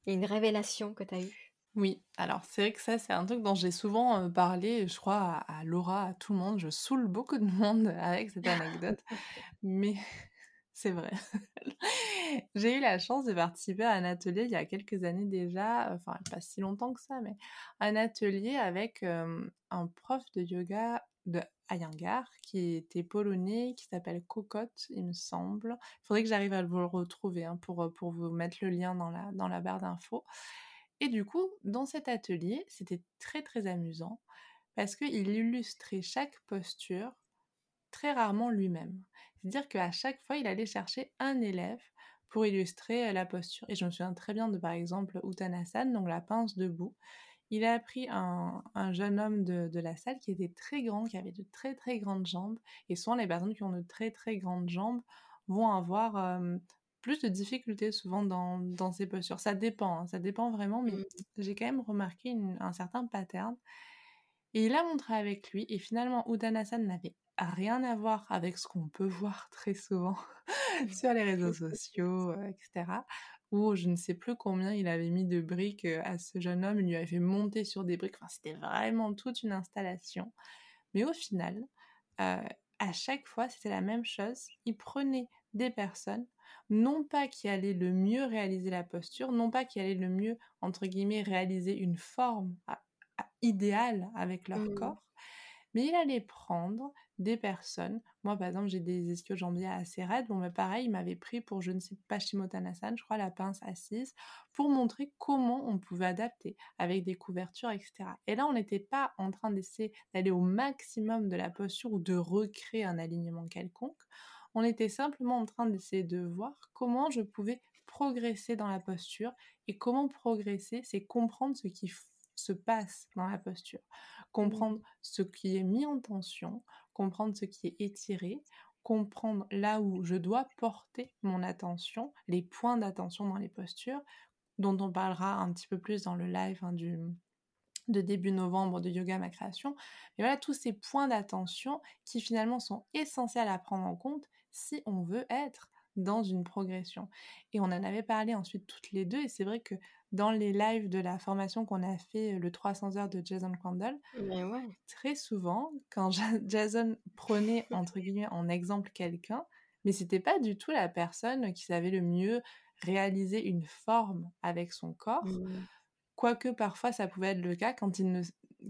S2: Une révélation que tu as eue.
S1: Oui, alors c'est vrai que ça, c'est un truc dont j'ai souvent parlé, je crois, à, à, Laura, à tout le monde. Je saoule beaucoup de monde avec cette anecdote. *laughs* Mais c'est vrai. *laughs* J'ai eu la chance de participer à un atelier il y a quelques années déjà, enfin pas si longtemps que ça, mais un atelier avec un prof de yoga de Ayangar qui était polonais, qui s'appelle Cocotte, il me semble. Il faudrait que j'arrive à vous le retrouver hein, pour, vous mettre le lien dans la, dans la barre d'infos. Et du coup, dans cet atelier, c'était très très amusant parce qu'il illustrait chaque posture très rarement lui-même. C'est-à-dire qu'à chaque fois, il allait chercher un élève pour illustrer la posture. Et je me souviens très bien de, par exemple, Uttanasana, donc la pince debout. Il a pris un, jeune homme de, la salle qui était très grand, qui avait de très très grandes jambes. Et souvent, les personnes qui ont de très très grandes jambes vont avoir plus de difficultés souvent dans, ces postures. Ça dépend, hein, ça dépend vraiment, mais mmh. j'ai quand même remarqué un certain pattern. Et il a montré avec lui, et finalement, Uttanasana n'avait rien à voir avec ce qu'on peut voir très souvent *laughs* sur les *laughs* réseaux sociaux, etc. Où je ne sais plus combien il avait mis de briques à ce jeune homme, il lui avait fait monter sur des briques, enfin c'était vraiment toute une installation. Mais au final, à chaque fois, c'était la même chose. Il prenait des personnes, non pas qui allaient le mieux réaliser la posture, non pas qui allaient le mieux, entre guillemets, réaliser une forme idéale avec leur mmh. corps, mais il allait prendre des personnes. Moi, par exemple, j'ai des ischio-jambiers assez raides. Bon, mais pareil, il m'avait pris pour, je ne sais pas, Shimotanasan, je crois, la pince assise, pour montrer comment on pouvait adapter avec des couvertures, etc. Et là, on n'était pas en train d'essayer d'aller au maximum de la posture ou de recréer un alignement quelconque. On était simplement en train d'essayer de voir comment je pouvais progresser dans la posture. Et comment progresser, c'est comprendre ce qui se passe dans la posture, mmh. comprendre ce qui est mis en tension, comprendre ce qui est étiré, comprendre là où je dois porter mon attention, les points d'attention dans les postures, dont on parlera un petit peu plus dans le live hein, de début novembre de Yoga Ma Création. Voilà, tous ces points d'attention qui finalement sont essentiels à prendre en compte si on veut être dans une progression. Et on en avait parlé ensuite toutes les deux, et c'est vrai que dans les lives de la formation qu'on a fait, le 300 heures de Jason Crandall, très souvent, quand *laughs* Jason prenait, entre guillemets, en exemple quelqu'un, mais c'était pas du tout la personne qui savait le mieux réaliser une forme avec son corps, mmh. quoique parfois ça pouvait être le cas quand il ne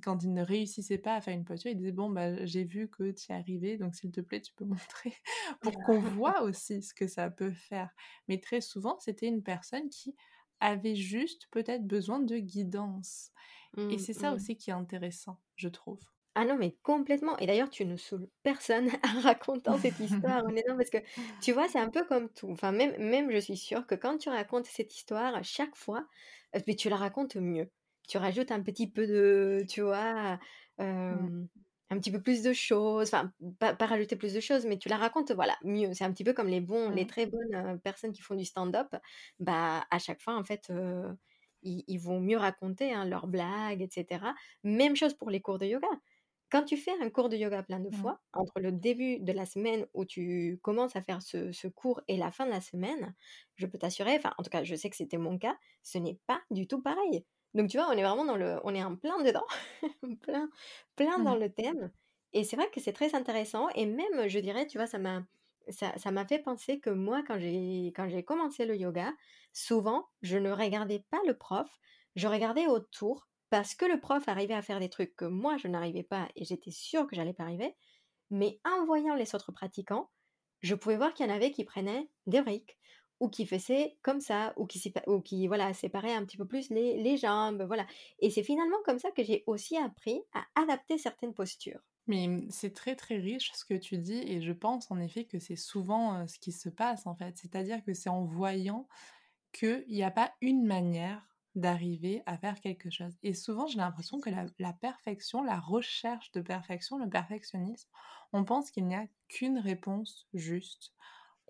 S1: quand il ne réussissait pas à faire une posture, il disait bon bah j'ai vu que tu y arrivais, donc s'il te plaît tu peux *laughs* montrer pour qu'on *laughs* voit aussi ce que ça peut faire. Mais très souvent c'était une personne qui avait juste peut-être besoin de guidance. et mmh, c'est ça mmh. aussi qui est intéressant, je trouve.
S2: Ah non, mais complètement. Et d'ailleurs, tu ne saoules personne *laughs* en racontant cette histoire, honnêtement, parce que tu vois, c'est un peu comme tout. Enfin, même, même je suis sûre que quand tu racontes cette histoire, à chaque fois, euh, tu la racontes mieux. Tu rajoutes un petit peu de, tu vois, un petit peu plus de choses, enfin, pas, rajouter plus de choses, mais tu la racontes, voilà, mieux. C'est un petit peu comme les bons, les très bonnes personnes qui font du stand-up. Bah, à chaque fois, en fait, ils, vont mieux raconter hein, leurs blagues, etc. Même chose pour les cours de yoga. Quand tu fais un cours de yoga plein de fois, entre le début de la semaine où tu commences à faire ce, ce cours et la fin de la semaine, je peux t'assurer, enfin, en tout cas, je sais que c'était mon cas, ce n'est pas du tout pareil. Donc tu vois, on est vraiment dans le, on est en plein dedans, *laughs* plein, plein dans mmh. le thème. Et c'est vrai que c'est très intéressant. Et même, je dirais, tu vois, ça m'a, ça, ça m'a fait penser que moi, quand j'ai, quand j'ai commencé le yoga, souvent, je ne regardais pas le prof, je regardais autour parce que le prof arrivait à faire des trucs que moi, je n'arrivais pas et j'étais sûre que j'allais pas arriver. Mais en voyant les autres pratiquants, je pouvais voir qu'il y en avait qui prenaient des briques ou qui faisait comme ça, ou qui, voilà, séparait un petit peu plus les, jambes, voilà. Et c'est finalement comme ça que j'ai aussi appris à adapter certaines postures.
S1: Mais mmh, c'est très très riche ce que tu dis et je pense en effet que c'est souvent ce qui se passe en fait. C'est-à-dire que c'est en voyant qu'il n'y a pas une manière d'arriver à faire quelque chose. Et souvent j'ai l'impression que la, perfection, la recherche de perfection, le perfectionnisme, on pense qu'il n'y a qu'une réponse juste.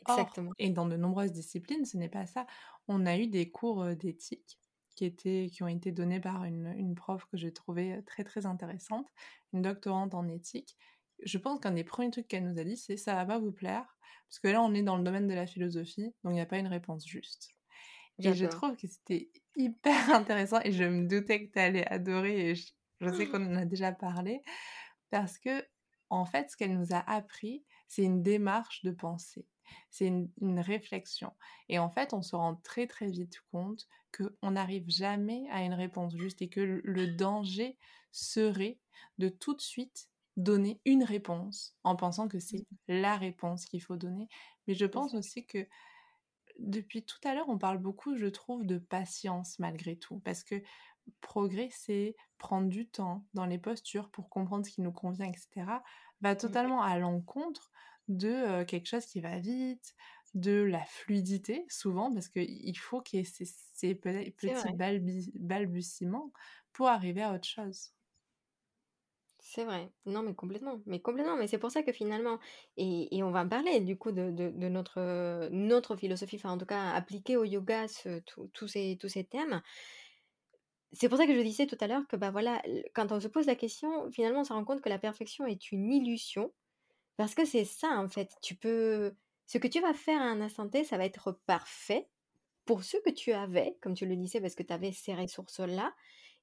S1: Exactement. et dans de nombreuses disciplines, ce n'est pas ça. On a eu des cours d'éthique qui, étaient, qui ont été donnés par une, une prof que j'ai trouvée très très intéressante, une doctorante en éthique. Je pense qu'un des premiers trucs qu'elle nous a dit, c'est ça va pas vous plaire, parce que là on est dans le domaine de la philosophie, donc il n'y a pas une réponse juste. Et je trouve que c'était *laughs* hyper intéressant et je me doutais que tu allais adorer et je, je sais *gasps* qu'on en a déjà parlé parce que en fait ce qu'elle nous a appris c'est une démarche de pensée c'est une, réflexion. Et en fait, on se rend très très vite compte qu'on n'arrive jamais à une réponse juste et que le danger serait de tout de suite donner une réponse en pensant que c'est mmh. la réponse qu'il faut donner. Mais je pense aussi que depuis tout à l'heure, on parle beaucoup, je trouve, de patience malgré tout, parce que progresser, prendre du temps dans les postures pour comprendre ce qui nous convient, etc., va totalement à l'encontre de quelque chose qui va vite, de la fluidité souvent, parce qu'il faut qu'il y ait ces, petits balbutiements pour arriver à autre chose.
S2: C'est vrai, non mais complètement, mais complètement, mais c'est pour ça que finalement, et, on va parler du coup de, notre, notre philosophie, enfin en tout cas appliquée au yoga, tous ces, tous ces thèmes, c'est pour ça que je disais tout à l'heure que bah voilà, quand on se pose la question, finalement on se rend compte que la perfection est une illusion Parce que c'est ça, en fait. Tu peux. Ce que tu vas faire à un instant T, ça va être parfait pour ce que tu avais, comme tu le disais, parce que tu avais ces ressources-là,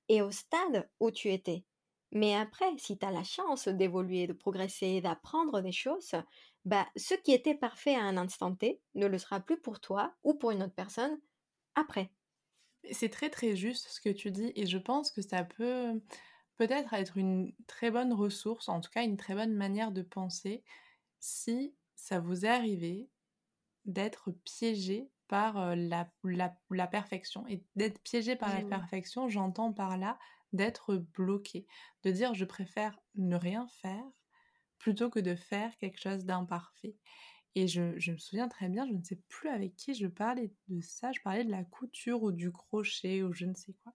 S2: et au stade où tu étais. Mais après, si tu as la chance d'évoluer, de progresser, d'apprendre des choses, bah, ce qui était parfait à un instant T ne le sera plus pour toi ou pour une autre personne après.
S1: C'est très très juste ce que tu dis et je pense que ça peut peut-être être une très bonne ressource, en tout cas une très bonne manière de penser si ça vous est arrivé d'être piégé par la, la, perfection. Et d'être piégé par la perfection, j'entends par là d'être bloqué, de dire je préfère ne rien faire plutôt que de faire quelque chose d'imparfait. Et je, me souviens très bien, je ne sais plus avec qui je parlais de ça, je parlais de la couture ou du crochet ou je ne sais quoi.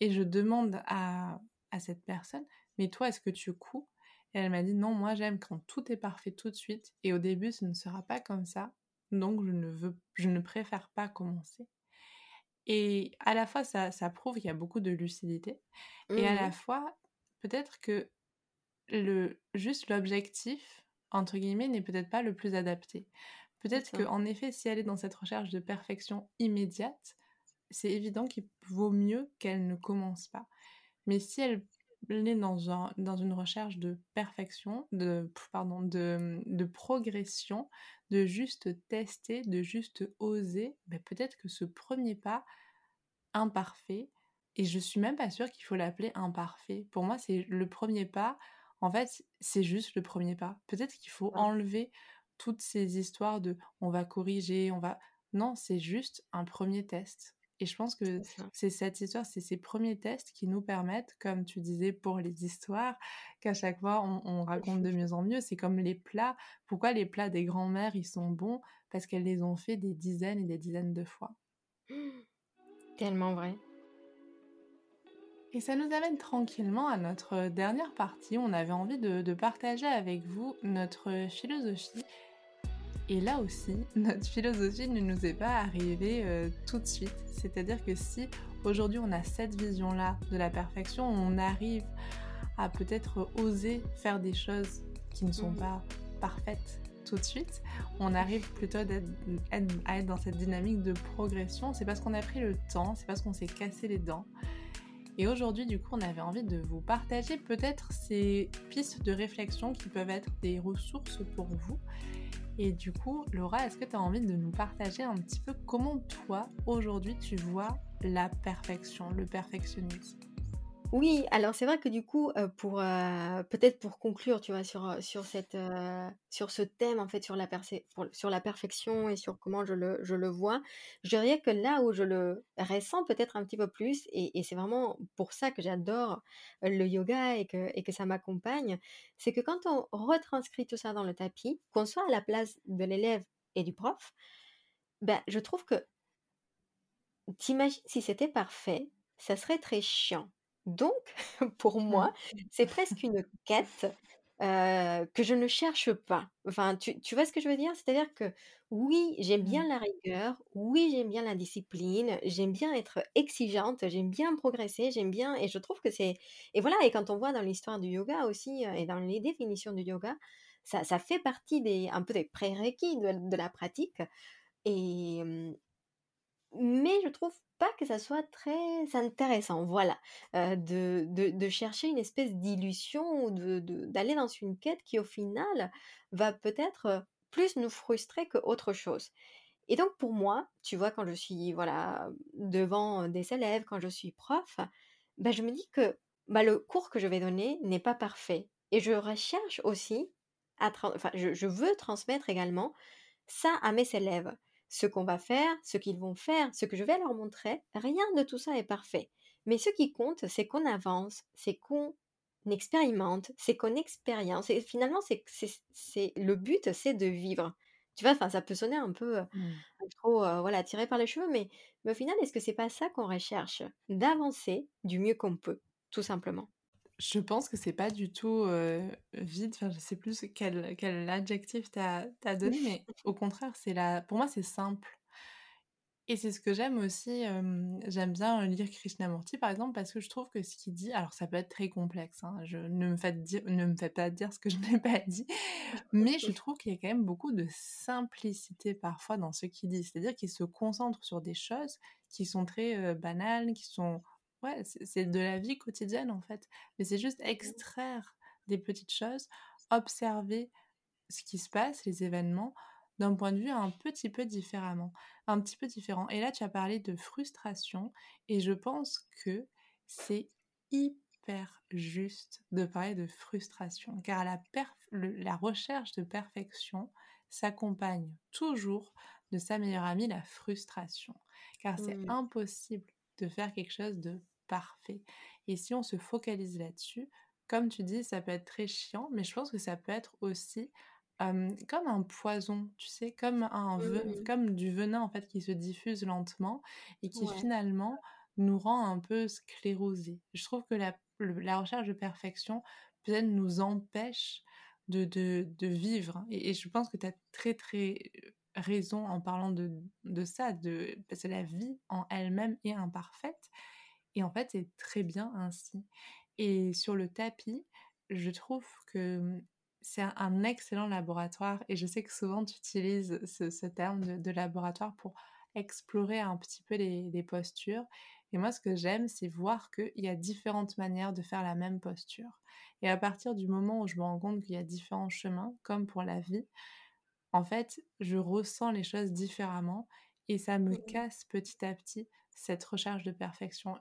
S1: Et je demande à, à cette personne, mais toi, est-ce que tu couds? Et elle m'a dit, non, moi j'aime quand tout est parfait tout de suite. Et au début, ce ne sera pas comme ça. Donc, je ne, veux, je ne préfère pas commencer. Et à la fois, ça, ça prouve qu'il y a beaucoup de lucidité. Et à la mmh fois, peut-être que le, juste l'objectif, entre guillemets, n'est peut-être pas le plus adapté. Peut-être qu'en effet, si elle est dans cette recherche de perfection immédiate, c'est évident qu'il vaut mieux qu'elle ne commence pas. Mais si elle est dans, un, dans une recherche de perfection, de, pardon, de, de progression, de juste tester, de juste oser, ben peut-être que ce premier pas imparfait, et je suis même pas sûre qu'il faut l'appeler imparfait. Pour moi, c'est le premier pas. En fait, c'est juste le premier pas. Peut-être qu'il faut enlever toutes ces histoires de on va corriger, on va. Non, c'est juste un premier test. Et je pense que c'est cette histoire, c'est ces premiers tests qui nous permettent, comme tu disais pour les histoires, qu'à chaque fois on, raconte de mieux en mieux. C'est comme les plats. Pourquoi les plats des grands-mères, ils sont bons? Parce qu'elles les ont fait des dizaines et des dizaines de fois. *gasps*
S2: Tellement vrai.
S1: Et ça nous amène tranquillement à notre dernière partie. On avait envie de partager avec vous notre philosophie et là aussi, *laughs* notre philosophie ne nous est pas arrivée euh, tout de suite. C'est-à-dire que si aujourd'hui on a cette vision-là de la perfection, on arrive à peut-être oser faire des choses qui ne sont mmh. pas parfaites tout de suite, on arrive plutôt à être dans cette dynamique de progression. C'est parce qu'on a pris le temps, c'est parce qu'on s'est cassé les dents. Et aujourd'hui, du coup, on avait envie de vous partager peut-être ces pistes de réflexion qui peuvent être des ressources pour vous et du coup, Laura, est-ce que tu as envie de nous partager un petit peu comment toi, aujourd'hui, tu vois la perfection, le perfectionnisme?
S2: Oui, alors c'est vrai que du coup, pour peut-être pour conclure, tu vois, sur, ce thème, en fait, sur la sur la perfection et sur comment je le vois, je dirais que là où je le ressens peut-être un petit peu plus et c'est vraiment pour ça que j'adore, le yoga et que ça m'accompagne, c'est que quand on retranscrit tout ça dans le tapis, qu'on soit à la place de l'élève et du prof, ben, je trouve que si c'était parfait, ça serait très chiant. Donc, *laughs* pour mmh. moi, c'est presque une quête que je ne cherche pas. Enfin, tu, tu vois ce que je veux dire? C'est-à-dire que oui, j'aime bien mmh. la rigueur, oui, j'aime bien la discipline, j'aime bien être exigeante, j'aime bien progresser, j'aime bien, et je trouve que c'est... Et voilà, et quand on voit dans l'histoire du yoga aussi, et dans les définitions du yoga, ça, ça fait partie des, un peu des prérequis de, de la pratique. Et, mais je trouve pas que ça soit très intéressant, voilà, de, de, chercher une espèce d'illusion ou d'aller de, dans une quête qui au final va peut-être plus nous frustrer que autre chose. Et donc pour moi, tu vois, quand je suis voilà devant des élèves, quand je suis prof, ben je me dis que bah, le cours que je vais donner n'est pas parfait. Et je recherche aussi, à enfin, je, je veux transmettre également ça à mes élèves ce qu'on va faire, ce qu'ils vont faire, ce que je vais leur montrer, rien de tout ça est parfait. Mais ce qui compte, c'est qu'on avance, c'est qu'on expérimente, c'est qu'on expérience. Et finalement, c'est, c'est, le but, c'est de vivre. Tu vois, enfin, ça peut sonner un peu mmh. trop, voilà, tiré par les cheveux, mais, mais au final, est-ce que c'est pas ça qu'on recherche? D'avancer du mieux qu'on peut, tout simplement.
S1: Je pense que c'est pas du tout vide, enfin je sais plus quel, quel adjectif t'as as donné, mais au contraire, c'est la... pour moi c'est simple. Et c'est ce que j'aime aussi, j'aime bien lire Krishnamurti par exemple parce que je trouve que ce qu'il dit, alors ça peut être très complexe, hein, je, ne, me dire, ne me faites pas dire ce que je *laughs* n'ai pas dit, mais je trouve qu'il y a quand même beaucoup de simplicité parfois dans ce qu'il dit, c'est-à-dire qu'il se concentre sur des choses qui sont très banales, qui sont... Ouais, c'est de la vie quotidienne en fait, mais c'est juste extraire des petites choses, observer ce qui se passe, les événements, d'un point de vue un petit peu différemment, un petit peu différent. Et là, tu as parlé de frustration, et je pense que c'est hyper juste de parler de frustration, car la, la recherche de perfection s'accompagne toujours de sa meilleure amie, la frustration, car c'est mmh. impossible de faire quelque chose de parfait. Et si on se focalise là-dessus, comme tu dis, ça peut être très chiant, mais je pense que ça peut être aussi comme un poison, tu sais, comme, un mmh. comme du venin en fait qui se diffuse lentement et qui finalement nous rend un peu sclérosés. Je trouve que la, la recherche de perfection peut-être nous empêche de, de, de vivre. Et, je pense que tu as très très raison en parlant de, de ça, de, parce que la vie en elle-même est imparfaite. Et en fait, c'est très bien ainsi. Et sur le tapis, je trouve que c'est un excellent laboratoire et je sais que souvent tu utilises ce, terme de, laboratoire pour explorer un petit peu les, postures. Et moi, ce que j'aime, c'est voir qu'il y a différentes manières de faire la même posture. Et à partir du moment où je me rends compte qu'il y a différents chemins, comme pour la vie, en fait, je ressens les choses différemment et ça me mmh casse petit à petit cette recherche de perfection.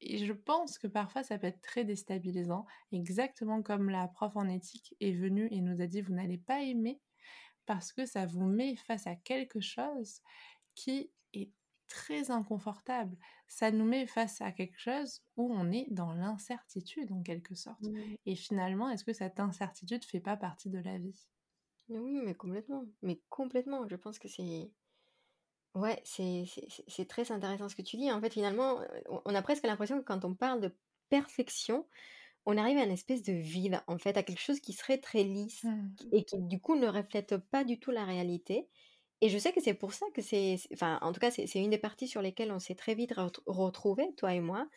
S1: Et je pense que parfois ça peut être très déstabilisant, exactement comme la prof en éthique est venue et nous a dit vous n'allez pas aimer parce que ça vous met face à quelque chose qui est très inconfortable. Ça nous met face à quelque chose où on est dans l'incertitude en quelque sorte. Et finalement, est-ce que cette incertitude fait pas partie de la vie?
S2: Oui, mais complètement. Mais complètement. Je pense que c'est Ouais, c'est c'est très intéressant ce que tu dis. En fait, finalement, on a presque l'impression que quand on parle de perfection, on arrive à une espèce de vide, en fait, à quelque chose qui serait très lisse mmh. et qui, du coup, ne reflète pas du tout la réalité. Et je sais que c'est pour ça que c'est enfin, en tout cas, c'est une des parties sur lesquelles on s'est très vite retrouvés, toi et moi.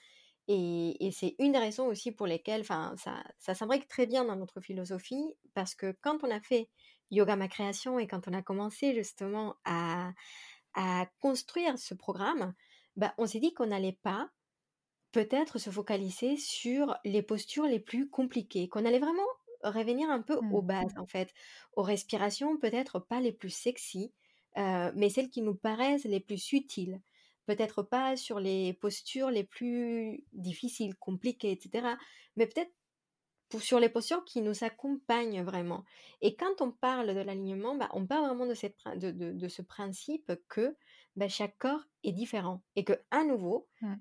S2: Et et c'est une des raisons aussi pour lesquelles, enfin, ça ça s'imbrique très bien dans notre philosophie parce que quand on a fait Yoga Ma Création et quand on a commencé justement à à construire ce programme, bah, on s'est dit qu'on n'allait pas peut-être se focaliser sur les postures les plus compliquées, qu'on allait vraiment revenir un peu aux mmh. bases en fait, aux respirations peut-être pas les plus sexy, euh, mais celles qui nous paraissent les plus utiles. Peut-être pas sur les postures les plus difficiles, compliquées, etc. Mais peut-être sur les postures qui nous accompagnent vraiment. Et quand on parle de l'alignement, bah, on parle vraiment de, cette, de, de, ce principe que bah, chaque corps est différent et que à nouveau, mmh.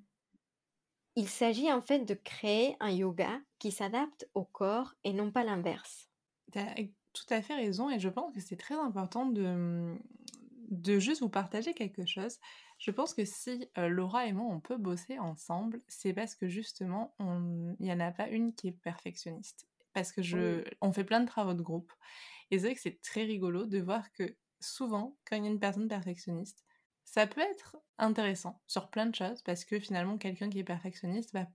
S2: il s'agit en fait de créer un yoga qui s'adapte au corps et non pas l'inverse.
S1: Tu as tout à fait raison et je pense que c'est très important de, mmh, de juste vous partager quelque chose. Je pense que si Laura et moi, on peut bosser ensemble, c'est parce que justement, il n'y en a pas une qui est perfectionniste. Parce que je, on fait plein de travaux de groupe. Et c'est vrai que c'est très rigolo de voir que souvent, quand il y a une personne perfectionniste, ça peut être intéressant sur plein de choses parce que finalement, quelqu'un qui est perfectionniste va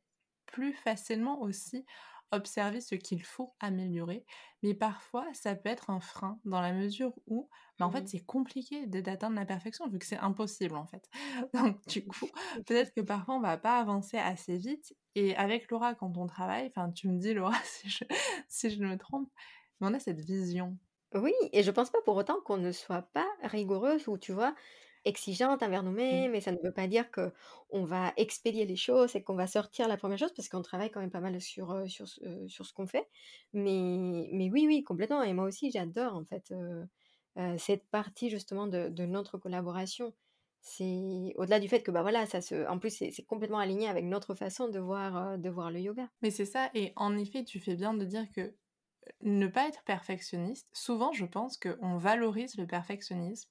S1: plus facilement aussi observer ce qu'il faut améliorer, mais parfois ça peut être un frein dans la mesure où, bah, en fait, mmh c'est compliqué d'atteindre la perfection vu que c'est impossible en fait. *laughs* Donc du coup, peut-être que parfois on va pas avancer assez vite. Et avec Laura, quand on travaille, enfin, tu me dis Laura *laughs* si je, si je me trompe, mais on a cette vision.
S2: Oui, et je pense pas pour autant qu'on ne soit pas rigoureuse ou tu vois, exigeante envers nous-mêmes, mais ça ne veut pas dire que on va expédier les choses et qu'on va sortir la première chose, parce qu'on travaille quand même pas mal sur, sur, sur ce qu'on fait. Mais, mais oui, oui, complètement. Et moi aussi, j'adore en fait cette partie justement de, de notre collaboration. C'est au-delà du fait que bah voilà, ça se, en plus c'est complètement aligné avec notre façon de voir, de voir le yoga.
S1: Mais c'est ça, et en effet, tu fais bien de dire que ne pas être perfectionniste, souvent je pense qu'on valorise le perfectionnisme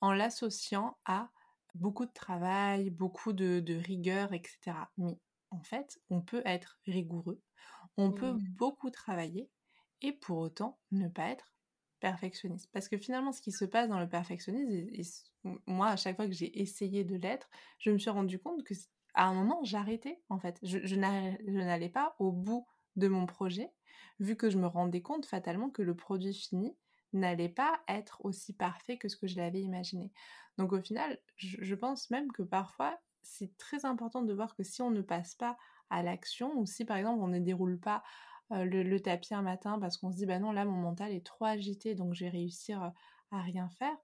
S1: en l'associant à beaucoup de travail, beaucoup de, rigueur, etc. Mais en fait, on peut être rigoureux, on peut mmh. beaucoup travailler et pour autant ne pas être perfectionniste. Parce que finalement, ce qui se passe dans le perfectionnisme, moi, à chaque fois que j'ai essayé de l'être, je me suis rendu compte que à un moment, j'arrêtais en fait. Je, je n'allais pas au bout de mon projet, vu que je me rendais compte fatalement que le produit fini n'allait pas être aussi parfait que ce que je l'avais imaginé. Donc au final, je, pense même que parfois, c'est très important de voir que si on ne passe pas à l'action, ou si par exemple on ne déroule pas euh, le, tapis un matin parce qu'on se dit bah non là mon mental est trop agité donc je vais réussir à rien faire,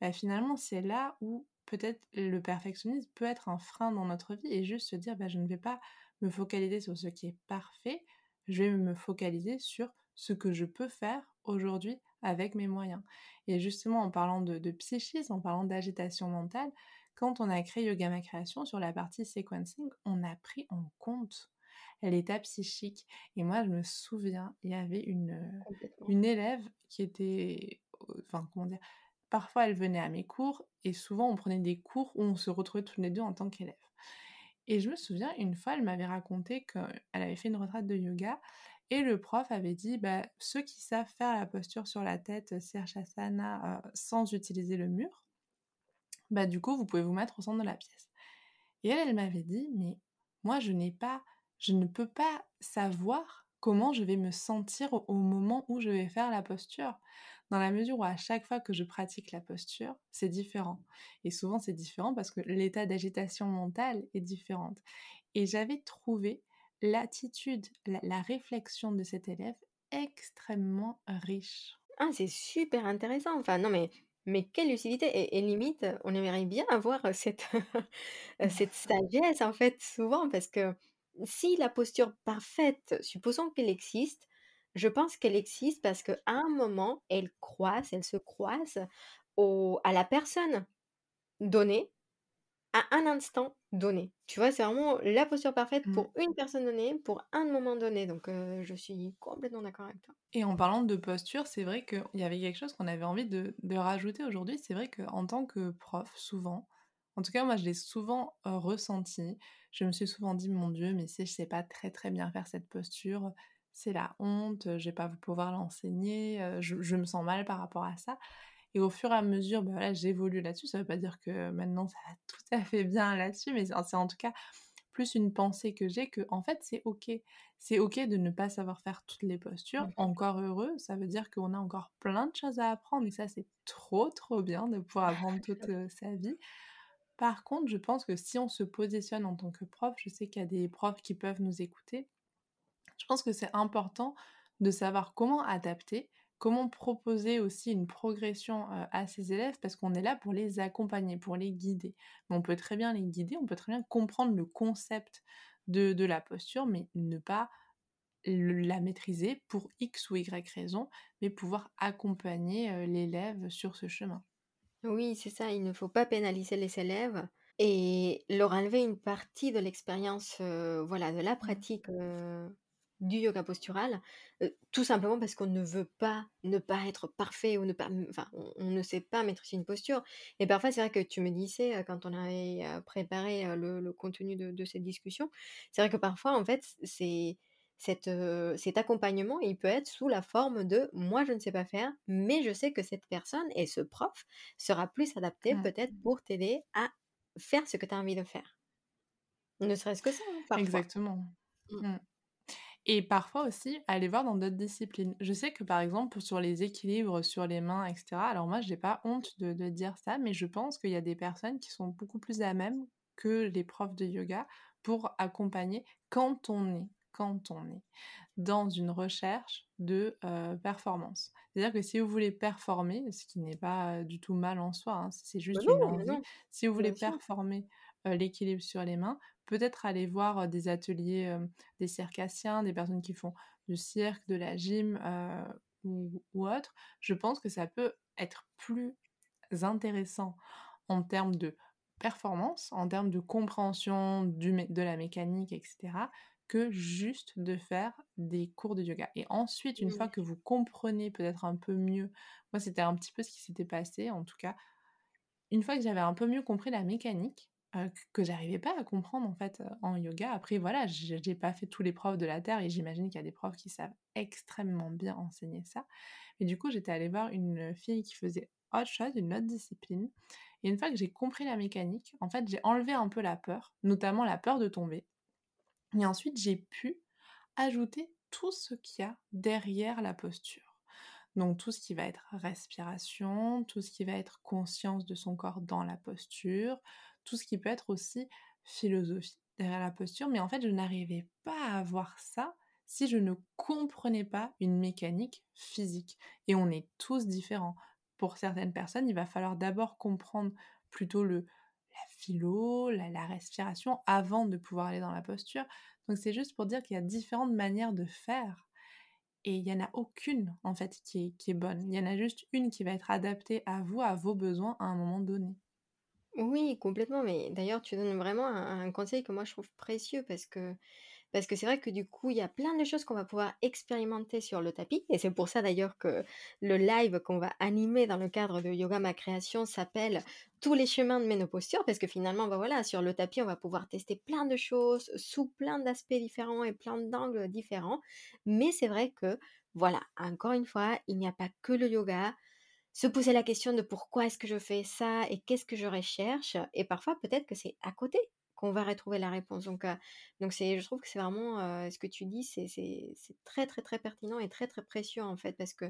S1: bah, finalement c'est là où peut-être le perfectionnisme peut être un frein dans notre vie et juste se dire bah, je ne vais pas me focaliser sur ce qui est parfait, je vais me focaliser sur ce que je peux faire aujourd'hui avec mes moyens. Et justement, en parlant de, psychisme, en parlant d'agitation mentale, quand on a créé Yoga Ma Création, sur la partie sequencing, on a pris en compte l'état psychique. Et moi, je me souviens, il y avait une, une élève qui était, enfin, comment dire, parfois elle venait à mes cours et souvent on prenait des cours où on se retrouvait tous les deux en tant qu'élèves. Et je me souviens, une fois, elle m'avait raconté qu'elle avait fait une retraite de yoga et le prof avait dit, bah, ceux qui savent faire la posture sur la tête, Sirsasana, euh, sans utiliser le mur, bah, du coup, vous pouvez vous mettre au centre de la pièce. Et elle, elle m'avait dit, mais moi, je n'ai pas, je ne peux pas savoir comment je vais me sentir au moment où je vais faire la posture dans la mesure où à chaque fois que je pratique la posture, c'est différent. Et souvent, c'est différent parce que l'état d'agitation mentale est différente. Et j'avais trouvé l'attitude, la, réflexion de cet élève extrêmement riche.
S2: Ah, c'est super intéressant. Enfin, non, mais, mais quelle lucidité. Et, limite, on aimerait bien avoir cette, *laughs* cette sagesse, en fait, souvent, parce que si la posture parfaite, supposons qu'elle existe, je pense qu'elle existe parce qu'à un moment, elle croise, elle se croise au, à la personne donnée, à un instant donné. Tu vois, c'est vraiment la posture parfaite pour mmh. une personne donnée, pour un moment donné. Donc, je suis complètement d'accord avec toi.
S1: Et en parlant de posture, c'est vrai qu'il y avait quelque chose qu'on avait envie de, rajouter aujourd'hui. C'est vrai qu'en tant que prof, souvent, en tout cas, moi, je l'ai souvent ressenti. Je me suis souvent dit, mon Dieu, mais si je sais pas très très bien faire cette posture, c'est la honte, je vais pas pouvoir l'enseigner, je, me sens mal par rapport à ça. Et au fur et à mesure, bah voilà, j'évolue là-dessus. Ça veut pas dire que maintenant ça va *laughs* tout à fait bien là-dessus, mais c'est en tout cas plus une pensée que j'ai que en fait c'est ok. C'est ok de ne pas savoir faire toutes les postures. Encore heureux, ça veut dire qu'on a encore plein de choses à apprendre et ça c'est trop trop bien de pouvoir *laughs* apprendre toute sa vie. Par contre, je pense que si on se positionne en tant que prof, je sais qu'il y a des profs qui peuvent nous écouter, je pense que c'est important de savoir comment adapter, comment proposer aussi une progression à ces élèves parce qu'on est là pour les accompagner, pour les guider. on peut très bien les guider, on peut très bien comprendre le concept de, la posture, mais ne pas la maîtriser pour X ou Y raison, mais pouvoir accompagner l'élève sur ce chemin.
S2: Oui, c'est ça, il ne faut pas pénaliser les élèves et leur enlever une partie de l'expérience, voilà, de la mmh. pratique du yoga postural, tout simplement parce qu'on ne veut pas ne pas être parfait ou ne pas, enfin, on, ne sait pas maîtriser une posture. Et parfois, c'est vrai que tu me disais quand on avait préparé le, contenu de, cette discussion, c'est vrai que parfois, en fait, c'est cet accompagnement, il peut être sous la forme de moi je ne sais pas faire, mais je sais que cette personne et ce prof sera plus adapté peut-être pour t'aider à faire ce que tu as envie de faire. Ne serait-ce que ça, hein, parfois.
S1: Exactement. Mmh. Mmh. Et parfois aussi, aller voir dans d'autres disciplines. Je sais que par exemple, sur les équilibres sur les mains, etc., alors moi, je n'ai pas honte de, dire ça, mais je pense qu'il y a des personnes qui sont beaucoup plus à même que les profs de yoga pour accompagner quand on est, quand on est dans une recherche de euh, performance. C'est-à-dire que si vous voulez performer, ce qui n'est pas du tout mal en soi, hein, c'est juste bah une envie, si vous voulez performer euh, l'équilibre sur les mains, peut-être aller voir des ateliers des circassiens, des personnes qui font du cirque, de la gym ou, autre. Je pense que ça peut être plus intéressant en termes de performance, en termes de compréhension de la mécanique, etc., que juste de faire des cours de yoga. Et ensuite, une fois que vous comprenez peut-être un peu mieux, moi c'était un petit peu ce qui s'était passé, en tout cas, une fois que j'avais un peu mieux compris la mécanique, que j'arrivais pas à comprendre en fait en yoga. Après voilà, j'ai pas fait tous les profs de la terre et j'imagine qu'il y a des profs qui savent extrêmement bien enseigner ça. Mais du coup, j'étais allée voir une fille qui faisait autre chose, une autre discipline. Et une fois que j'ai compris la mécanique, en fait, j'ai enlevé un peu la peur, notamment la peur de tomber. Et ensuite, j'ai pu ajouter tout ce qu'il y a derrière la posture. Donc tout ce qui va être respiration, tout ce qui va être conscience de son corps dans la posture, tout ce qui peut être aussi philosophie derrière la posture. Mais en fait, je n'arrivais pas à voir ça si je ne comprenais pas une mécanique physique. Et on est tous différents. Pour certaines personnes, il va falloir d'abord comprendre plutôt le, la philo, la, respiration avant de pouvoir aller dans la posture. Donc c'est juste pour dire qu'il y a différentes manières de faire. Et il n'y en a aucune, en fait, qui est, qui est bonne. Il y en a juste une qui va être adaptée à vous, à vos besoins à un moment donné.
S2: Oui, complètement. Mais d'ailleurs, tu donnes vraiment un, conseil que moi je trouve précieux parce que c'est vrai que du coup, il y a plein de choses qu'on va pouvoir expérimenter sur le tapis. Et c'est pour ça d'ailleurs que le live qu'on va animer dans le cadre de Yoga Ma Création s'appelle Tous les chemins de ménopostures. Parce que finalement, bah voilà, sur le tapis, on va pouvoir tester plein de choses sous plein d'aspects différents et plein d'angles différents. Mais c'est vrai que, voilà, encore une fois, il n'y a pas que le yoga se poser la question de pourquoi est-ce que je fais ça et qu'est-ce que je recherche. Et parfois, peut-être que c'est à côté qu'on va retrouver la réponse. Donc, euh, donc c'est, je trouve que c'est vraiment euh, ce que tu dis, c'est, très très très pertinent et très très précieux en fait, parce que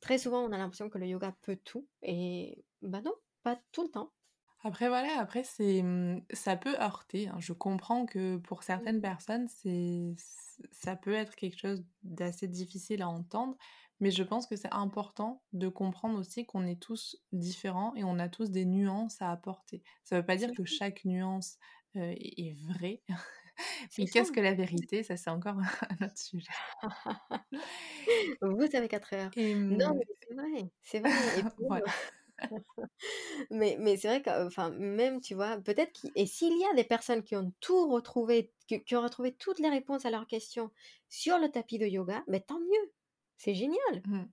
S2: très souvent on a l'impression que le yoga peut tout, et bah non, pas tout le temps.
S1: Après voilà, après c'est mmh, ça peut heurter. Hein. Je comprends que pour certaines mmh. personnes, c'est ça peut être quelque chose d'assez difficile à entendre, mais je pense que c'est important de comprendre aussi qu'on est tous différents et on a tous des nuances à apporter. Ça ne veut pas dire que chaque nuance est vraie. *laughs* Mais qu'est-ce que la vérité? Ça, c'est encore *laughs* un autre sujet. *laughs*
S2: Vous avez 4 heures. non, mmh mais c'est vrai, c'est vrai. mais mais c'est vrai que, enfin, même, tu vois, peut-être qu'il et s'il y a des personnes qui ont tout retrouvé, qui, ont retrouvé toutes les réponses à leurs questions sur le tapis de yoga, mais tant mieux. C'est génial.
S1: Mmh.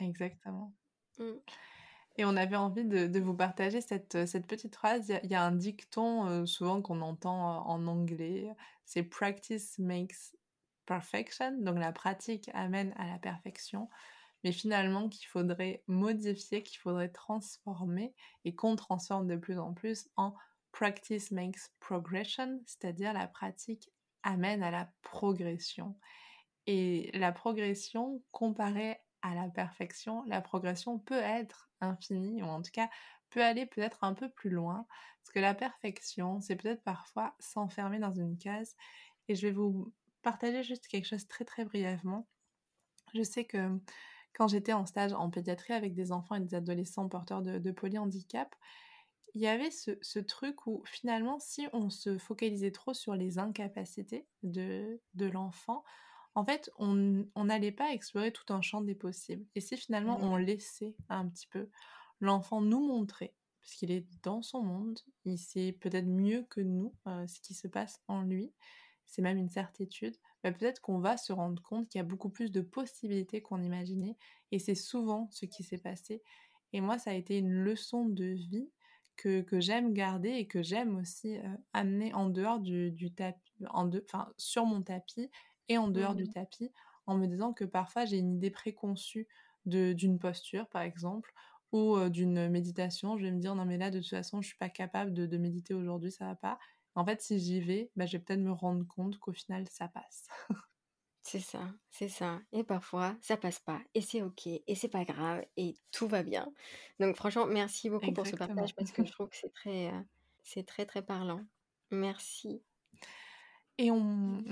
S1: Exactement. Mmh. Et on avait envie de, vous partager cette, cette petite phrase. Il y, a un dicton euh, souvent qu'on entend euh, en anglais. C'est practice makes perfection. Donc la pratique amène à la perfection. Mais finalement qu'il faudrait modifier, qu'il faudrait transformer et qu'on transforme de plus en plus en practice makes progression. C'est-à-dire la pratique amène à la progression. Et la progression, comparée à la perfection, la progression peut être infinie, ou en tout cas peut aller peut-être un peu plus loin, parce que la perfection, c'est peut-être parfois s'enfermer dans une case. Et je vais vous partager juste quelque chose très très brièvement. Je sais que quand j'étais en stage en pédiatrie avec des enfants et des adolescents porteurs de, polyhandicap, il y avait ce, ce, truc où finalement, si on se focalisait trop sur les incapacités de, de l'enfant, en fait, on n'allait pas explorer tout un champ des possibles. Et si finalement on laissait un petit peu l'enfant nous montrer, parce qu'il est dans son monde, il sait peut-être mieux que nous euh, ce qui se passe en lui, c'est même une certitude, bah, peut-être qu'on va se rendre compte qu'il y a beaucoup plus de possibilités qu'on imaginait, et c'est souvent ce qui s'est passé. Et moi, ça a été une leçon de vie que, j'aime garder et que j'aime aussi euh, amener en dehors du, tapis, en enfin sur mon tapis et en dehors du mmh tapis, en me disant que parfois j'ai une idée préconçue d'une posture, par exemple, ou d'une méditation. Je vais me dire, non mais là, de toute façon, je suis pas capable de, méditer aujourd'hui, ça va pas. En fait, si j'y vais, bah, je vais peut-être me rendre compte qu'au final, ça passe.
S2: c'est ça, c'est ça. Et parfois, ça passe pas, et c'est ok, et c'est pas grave, et tout va bien. Donc franchement, merci beaucoup pour ce partage, parce que je trouve que c'est très, c'est très, très parlant. Merci.
S1: Et on,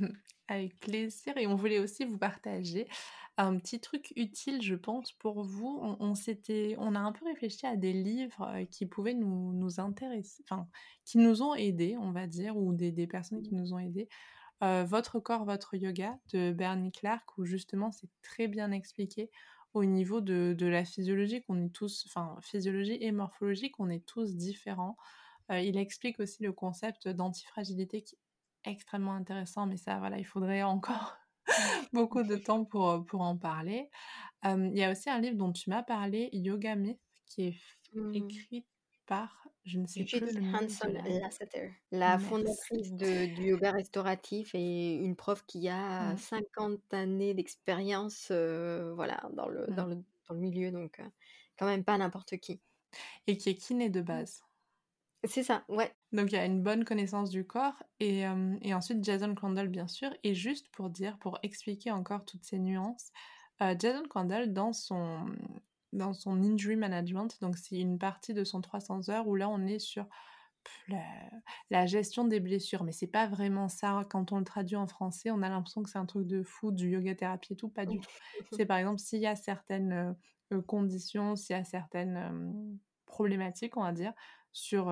S1: *laughs* avec plaisir, et on voulait aussi vous partager un petit truc utile, je pense, pour vous. On, s'était, on a un peu réfléchi à des livres euh, qui pouvaient nous, nous intéresser, enfin, qui nous ont aidés, on va dire, ou des, des personnes qui nous ont aidés. Euh, votre corps, votre yoga de Bernie Clark, où justement c'est très bien expliqué au niveau de, de la physiologie, qu'on est tous, enfin, physiologie et morphologie, qu'on est tous différents. Euh, il explique aussi le concept d'antifragilité qui extrêmement intéressant, mais ça, voilà, il faudrait encore *laughs* beaucoup de temps pour, euh, pour en parler. Il y a aussi un livre dont tu m'as parlé, Yoga Myth, qui est mmh. écrit par, je ne sais plus
S2: Judith
S1: le
S2: Hanson
S1: la
S2: Lasseter, la
S1: Merci.
S2: fondatrice de du yoga restauratif et une prof qui a
S1: Mmh.
S2: 50 années d'expérience, voilà, dans le dans
S1: Mmh.
S2: le dans le milieu, donc quand même pas n'importe qui.
S1: Et qui est kiné de base.
S2: C'est ça, ouais.
S1: Donc il y a une bonne connaissance du corps et hem et ensuite Jason Crandall bien sûr et juste pour dire, pour expliquer encore toutes ces nuances, heu, Jason Crandall dans son dans son injury management, donc c'est une partie de son 300 heures où là on est sur la la gestion des blessures, mais c'est pas vraiment ça. Quand on le traduit en français, on a l'impression que c'est un truc de fou, du yoga thérapie et tout, pas du tout. *laughs* C'est par exemple s'il y a certaines, heu, conditions, s'il y a certaines, problématiques, on va dire, sur,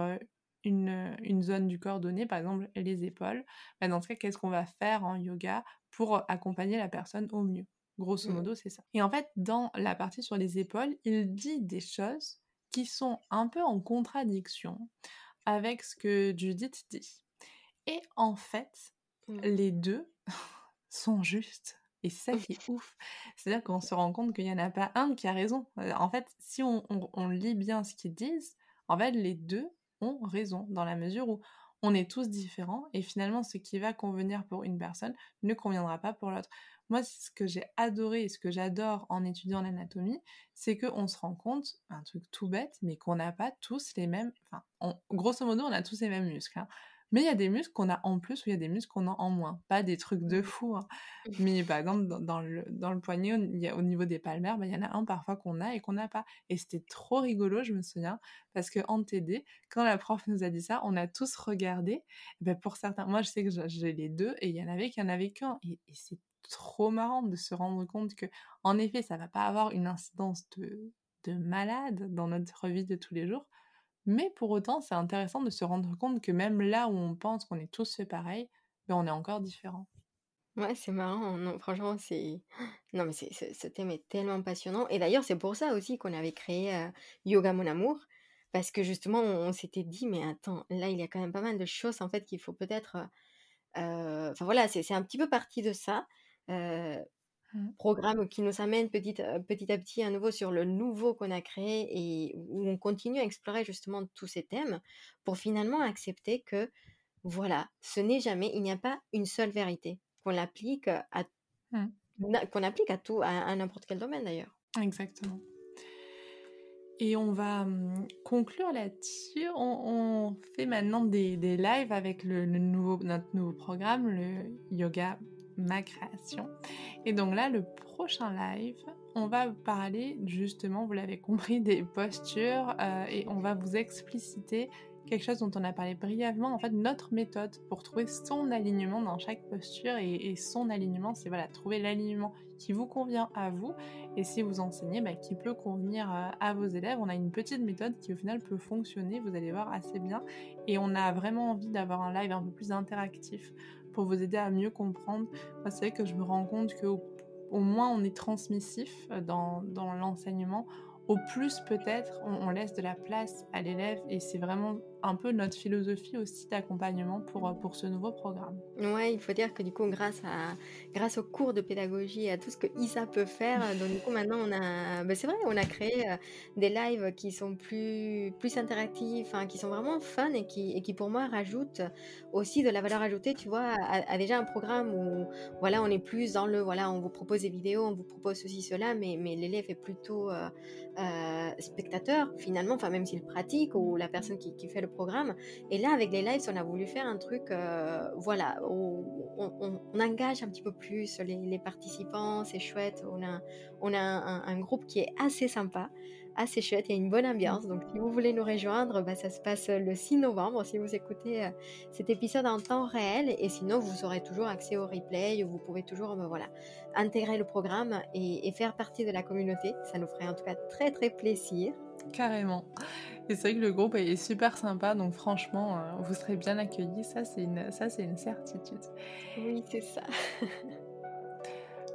S1: une, zone du corps donnée, par exemple les épaules, bah, dans ce cas, qu'est-ce qu'on va faire en yoga pour accompagner la personne au mieux? Grosso
S2: Mmh.
S1: modo, c'est ça. Et en fait, dans la partie sur les épaules, il dit des choses qui sont un peu en contradiction avec ce que Judith dit. Et en fait,
S2: Mmh.
S1: les 2 *laughs* sont justes et c'est ça qui est ouf. C'est-à-dire qu'on se rend compte qu'il y en a pas un qui a raison. En fait, si on on on lit bien ce qu'ils disent, en fait, les 2 ont raison dans la mesure où on est tous différents et finalement ce qui va convenir pour une personne ne conviendra pas pour l'autre. Moi, ce que j'ai adoré et ce que j'adore en étudiant l'anatomie, c'est qu'on se rend compte, un truc tout bête, mais qu'on n'a pas tous les mêmes enfin, grosso modo, on a tous les mêmes muscles, hein. Mais il y a des muscles qu'on a en plus ou il y a des muscles qu'on a en moins. Pas des trucs de
S2: Mmh.
S1: fou, hein. Mais par exemple, dans dans le dans le poignet, il y a au niveau des palmaires, bah, il y en a un parfois qu'on a et qu'on n'a pas. Et c'était trop rigolo, je me souviens, parce qu'en TD, quand la prof nous a dit ça, on a tous regardé. Bah, pour certains moi je sais que j'ai les 2 et il y en avait qui en qu'1 et et c'est trop marrant de se rendre compte qu'en effet, ça va pas avoir une incidence de de malade dans notre vie de tous les jours, mais pour autant, c'est intéressant de se rendre compte que même là où on pense qu'on est tous faits pareil, bah, on est encore différents.
S2: Ouais, c'est marrant, franchement, c'est *gasps* non, mais c'est ce thème est tellement passionnant et d'ailleurs, c'est pour ça aussi qu'on avait créé, Yoga Mon Amour parce que justement, on s'était dit: «Mais attends, là, il y a quand même pas mal de choses, en fait, qu'il faut peut-être, heu heu» enfin voilà, c'est un petit peu parti de ça. Programme qui nous amène petit à petit à petit à nouveau sur le nouveau qu'on a créé et où on continue à explorer justement tous ces thèmes pour finalement accepter que, voilà, ce n'est jamais il n'y a pas une seule vérité, qu'on l'applique, à
S1: Mmh.
S2: qu'on applique à tout, à à n'importe quel domaine d'ailleurs.
S1: Exactement. Et on va, mmh, conclure là-dessus. On on fait maintenant des des lives avec le le nouveau notre nouveau programme, le yoga Ma Création. Et donc là, le prochain live, on va parler justement, vous l'avez compris, des postures, heu et on va vous expliciter quelque chose dont on a parlé brièvement, en fait, notre méthode pour trouver son alignement dans chaque posture et son alignement, c'est voilà, trouver l'alignement qui vous convient à vous et si vous enseignez, bah, qui peut convenir, heu, à vos élèves. On a une petite méthode qui au final peut fonctionner, vous allez voir assez bien et on a vraiment envie d'avoir un live un peu plus interactif pour vous aider à mieux comprendre. Moi, c'est vrai que je me rends compte qu'au au moins on est transmissif, heu, dans l'enseignement, au plus peut-être on laisse de la place à l'élève et c'est vraiment un peu notre philosophie aussi d'accompagnement pour, heu, pour ce nouveau programme.
S2: Ouais, il faut dire que du coup, grâce à grâce aux cours de pédagogie et à tout ce que Isa peut faire, heu, donc du coup maintenant on a bah, c'est vrai, on a créé, heu, des lives qui sont plus plus interactifs, enfin qui sont vraiment fun et qui et qui pour moi rajoutent aussi de la valeur ajoutée, tu vois? À déjà un programme où voilà, on est plus dans le voilà, on vous propose des vidéos, on vous propose ceci, cela, mais mais l'élève est plutôt, spectateur finalement, enfin même s'il pratique ou la personne qui qui fait le programme et là avec les lives, on a voulu faire un truc, heu, voilà, on engage un petit peu plus les participants, c'est chouette. On a on a un groupe qui est assez sympa, assez chouette, il y a une bonne ambiance donc si vous voulez nous rejoindre, bah, ça se passe le 6 novembre si vous écoutez, heu, cet épisode en temps réel et sinon vous aurez toujours accès au replay, vous pouvez toujours, bah, voilà, intégrer le programme et faire partie de la communauté. Ça nous ferait en tout cas très, très plaisir.
S1: Carrément et c'est vrai que le groupe est super sympa donc franchement, heu, vous serez bien accueillis, ça c'est une ça c'est une certitude.
S2: Oui, c'est ça.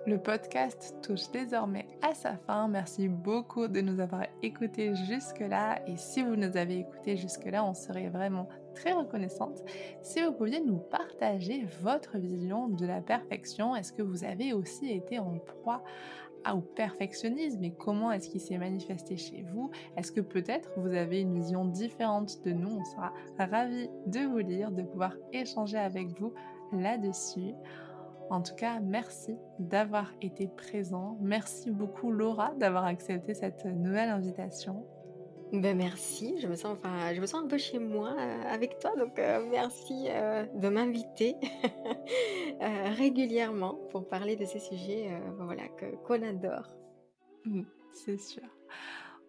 S1: Le podcast touche désormais à sa fin. Merci beaucoup de nous avoir écoutés jusque-là. Et si vous nous avez écoutés jusque-là, on serait vraiment très reconnaissante si vous pouviez nous partager votre vision de la perfection. Est-ce que vous avez aussi été en proie au perfectionnisme et comment est-ce qu'il s'est manifesté chez vous? Est-ce que peut-être vous avez une vision différente de nous? On sera ravis de vous lire, de pouvoir échanger avec vous là-dessus. En tout cas, merci d'avoir été présent. Merci beaucoup Laura d'avoir accepté cette nouvelle invitation.
S2: Ben merci, je me sens, enfin, je me sens un peu chez moi euh, avec toi, donc euh, merci euh, de m'inviter *laughs* régulièrement pour parler de ces sujets voilà, qu'on adore.
S1: Mmh, c'est sûr.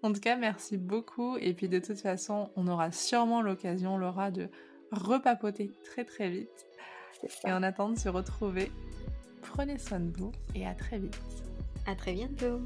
S1: En tout cas, merci beaucoup. Et puis de toute façon, on aura sûrement l'occasion, Laura, de repapoter très très vite. Et en attendant de se retrouver, prenez soin de vous et à très vite.
S2: À très bientôt.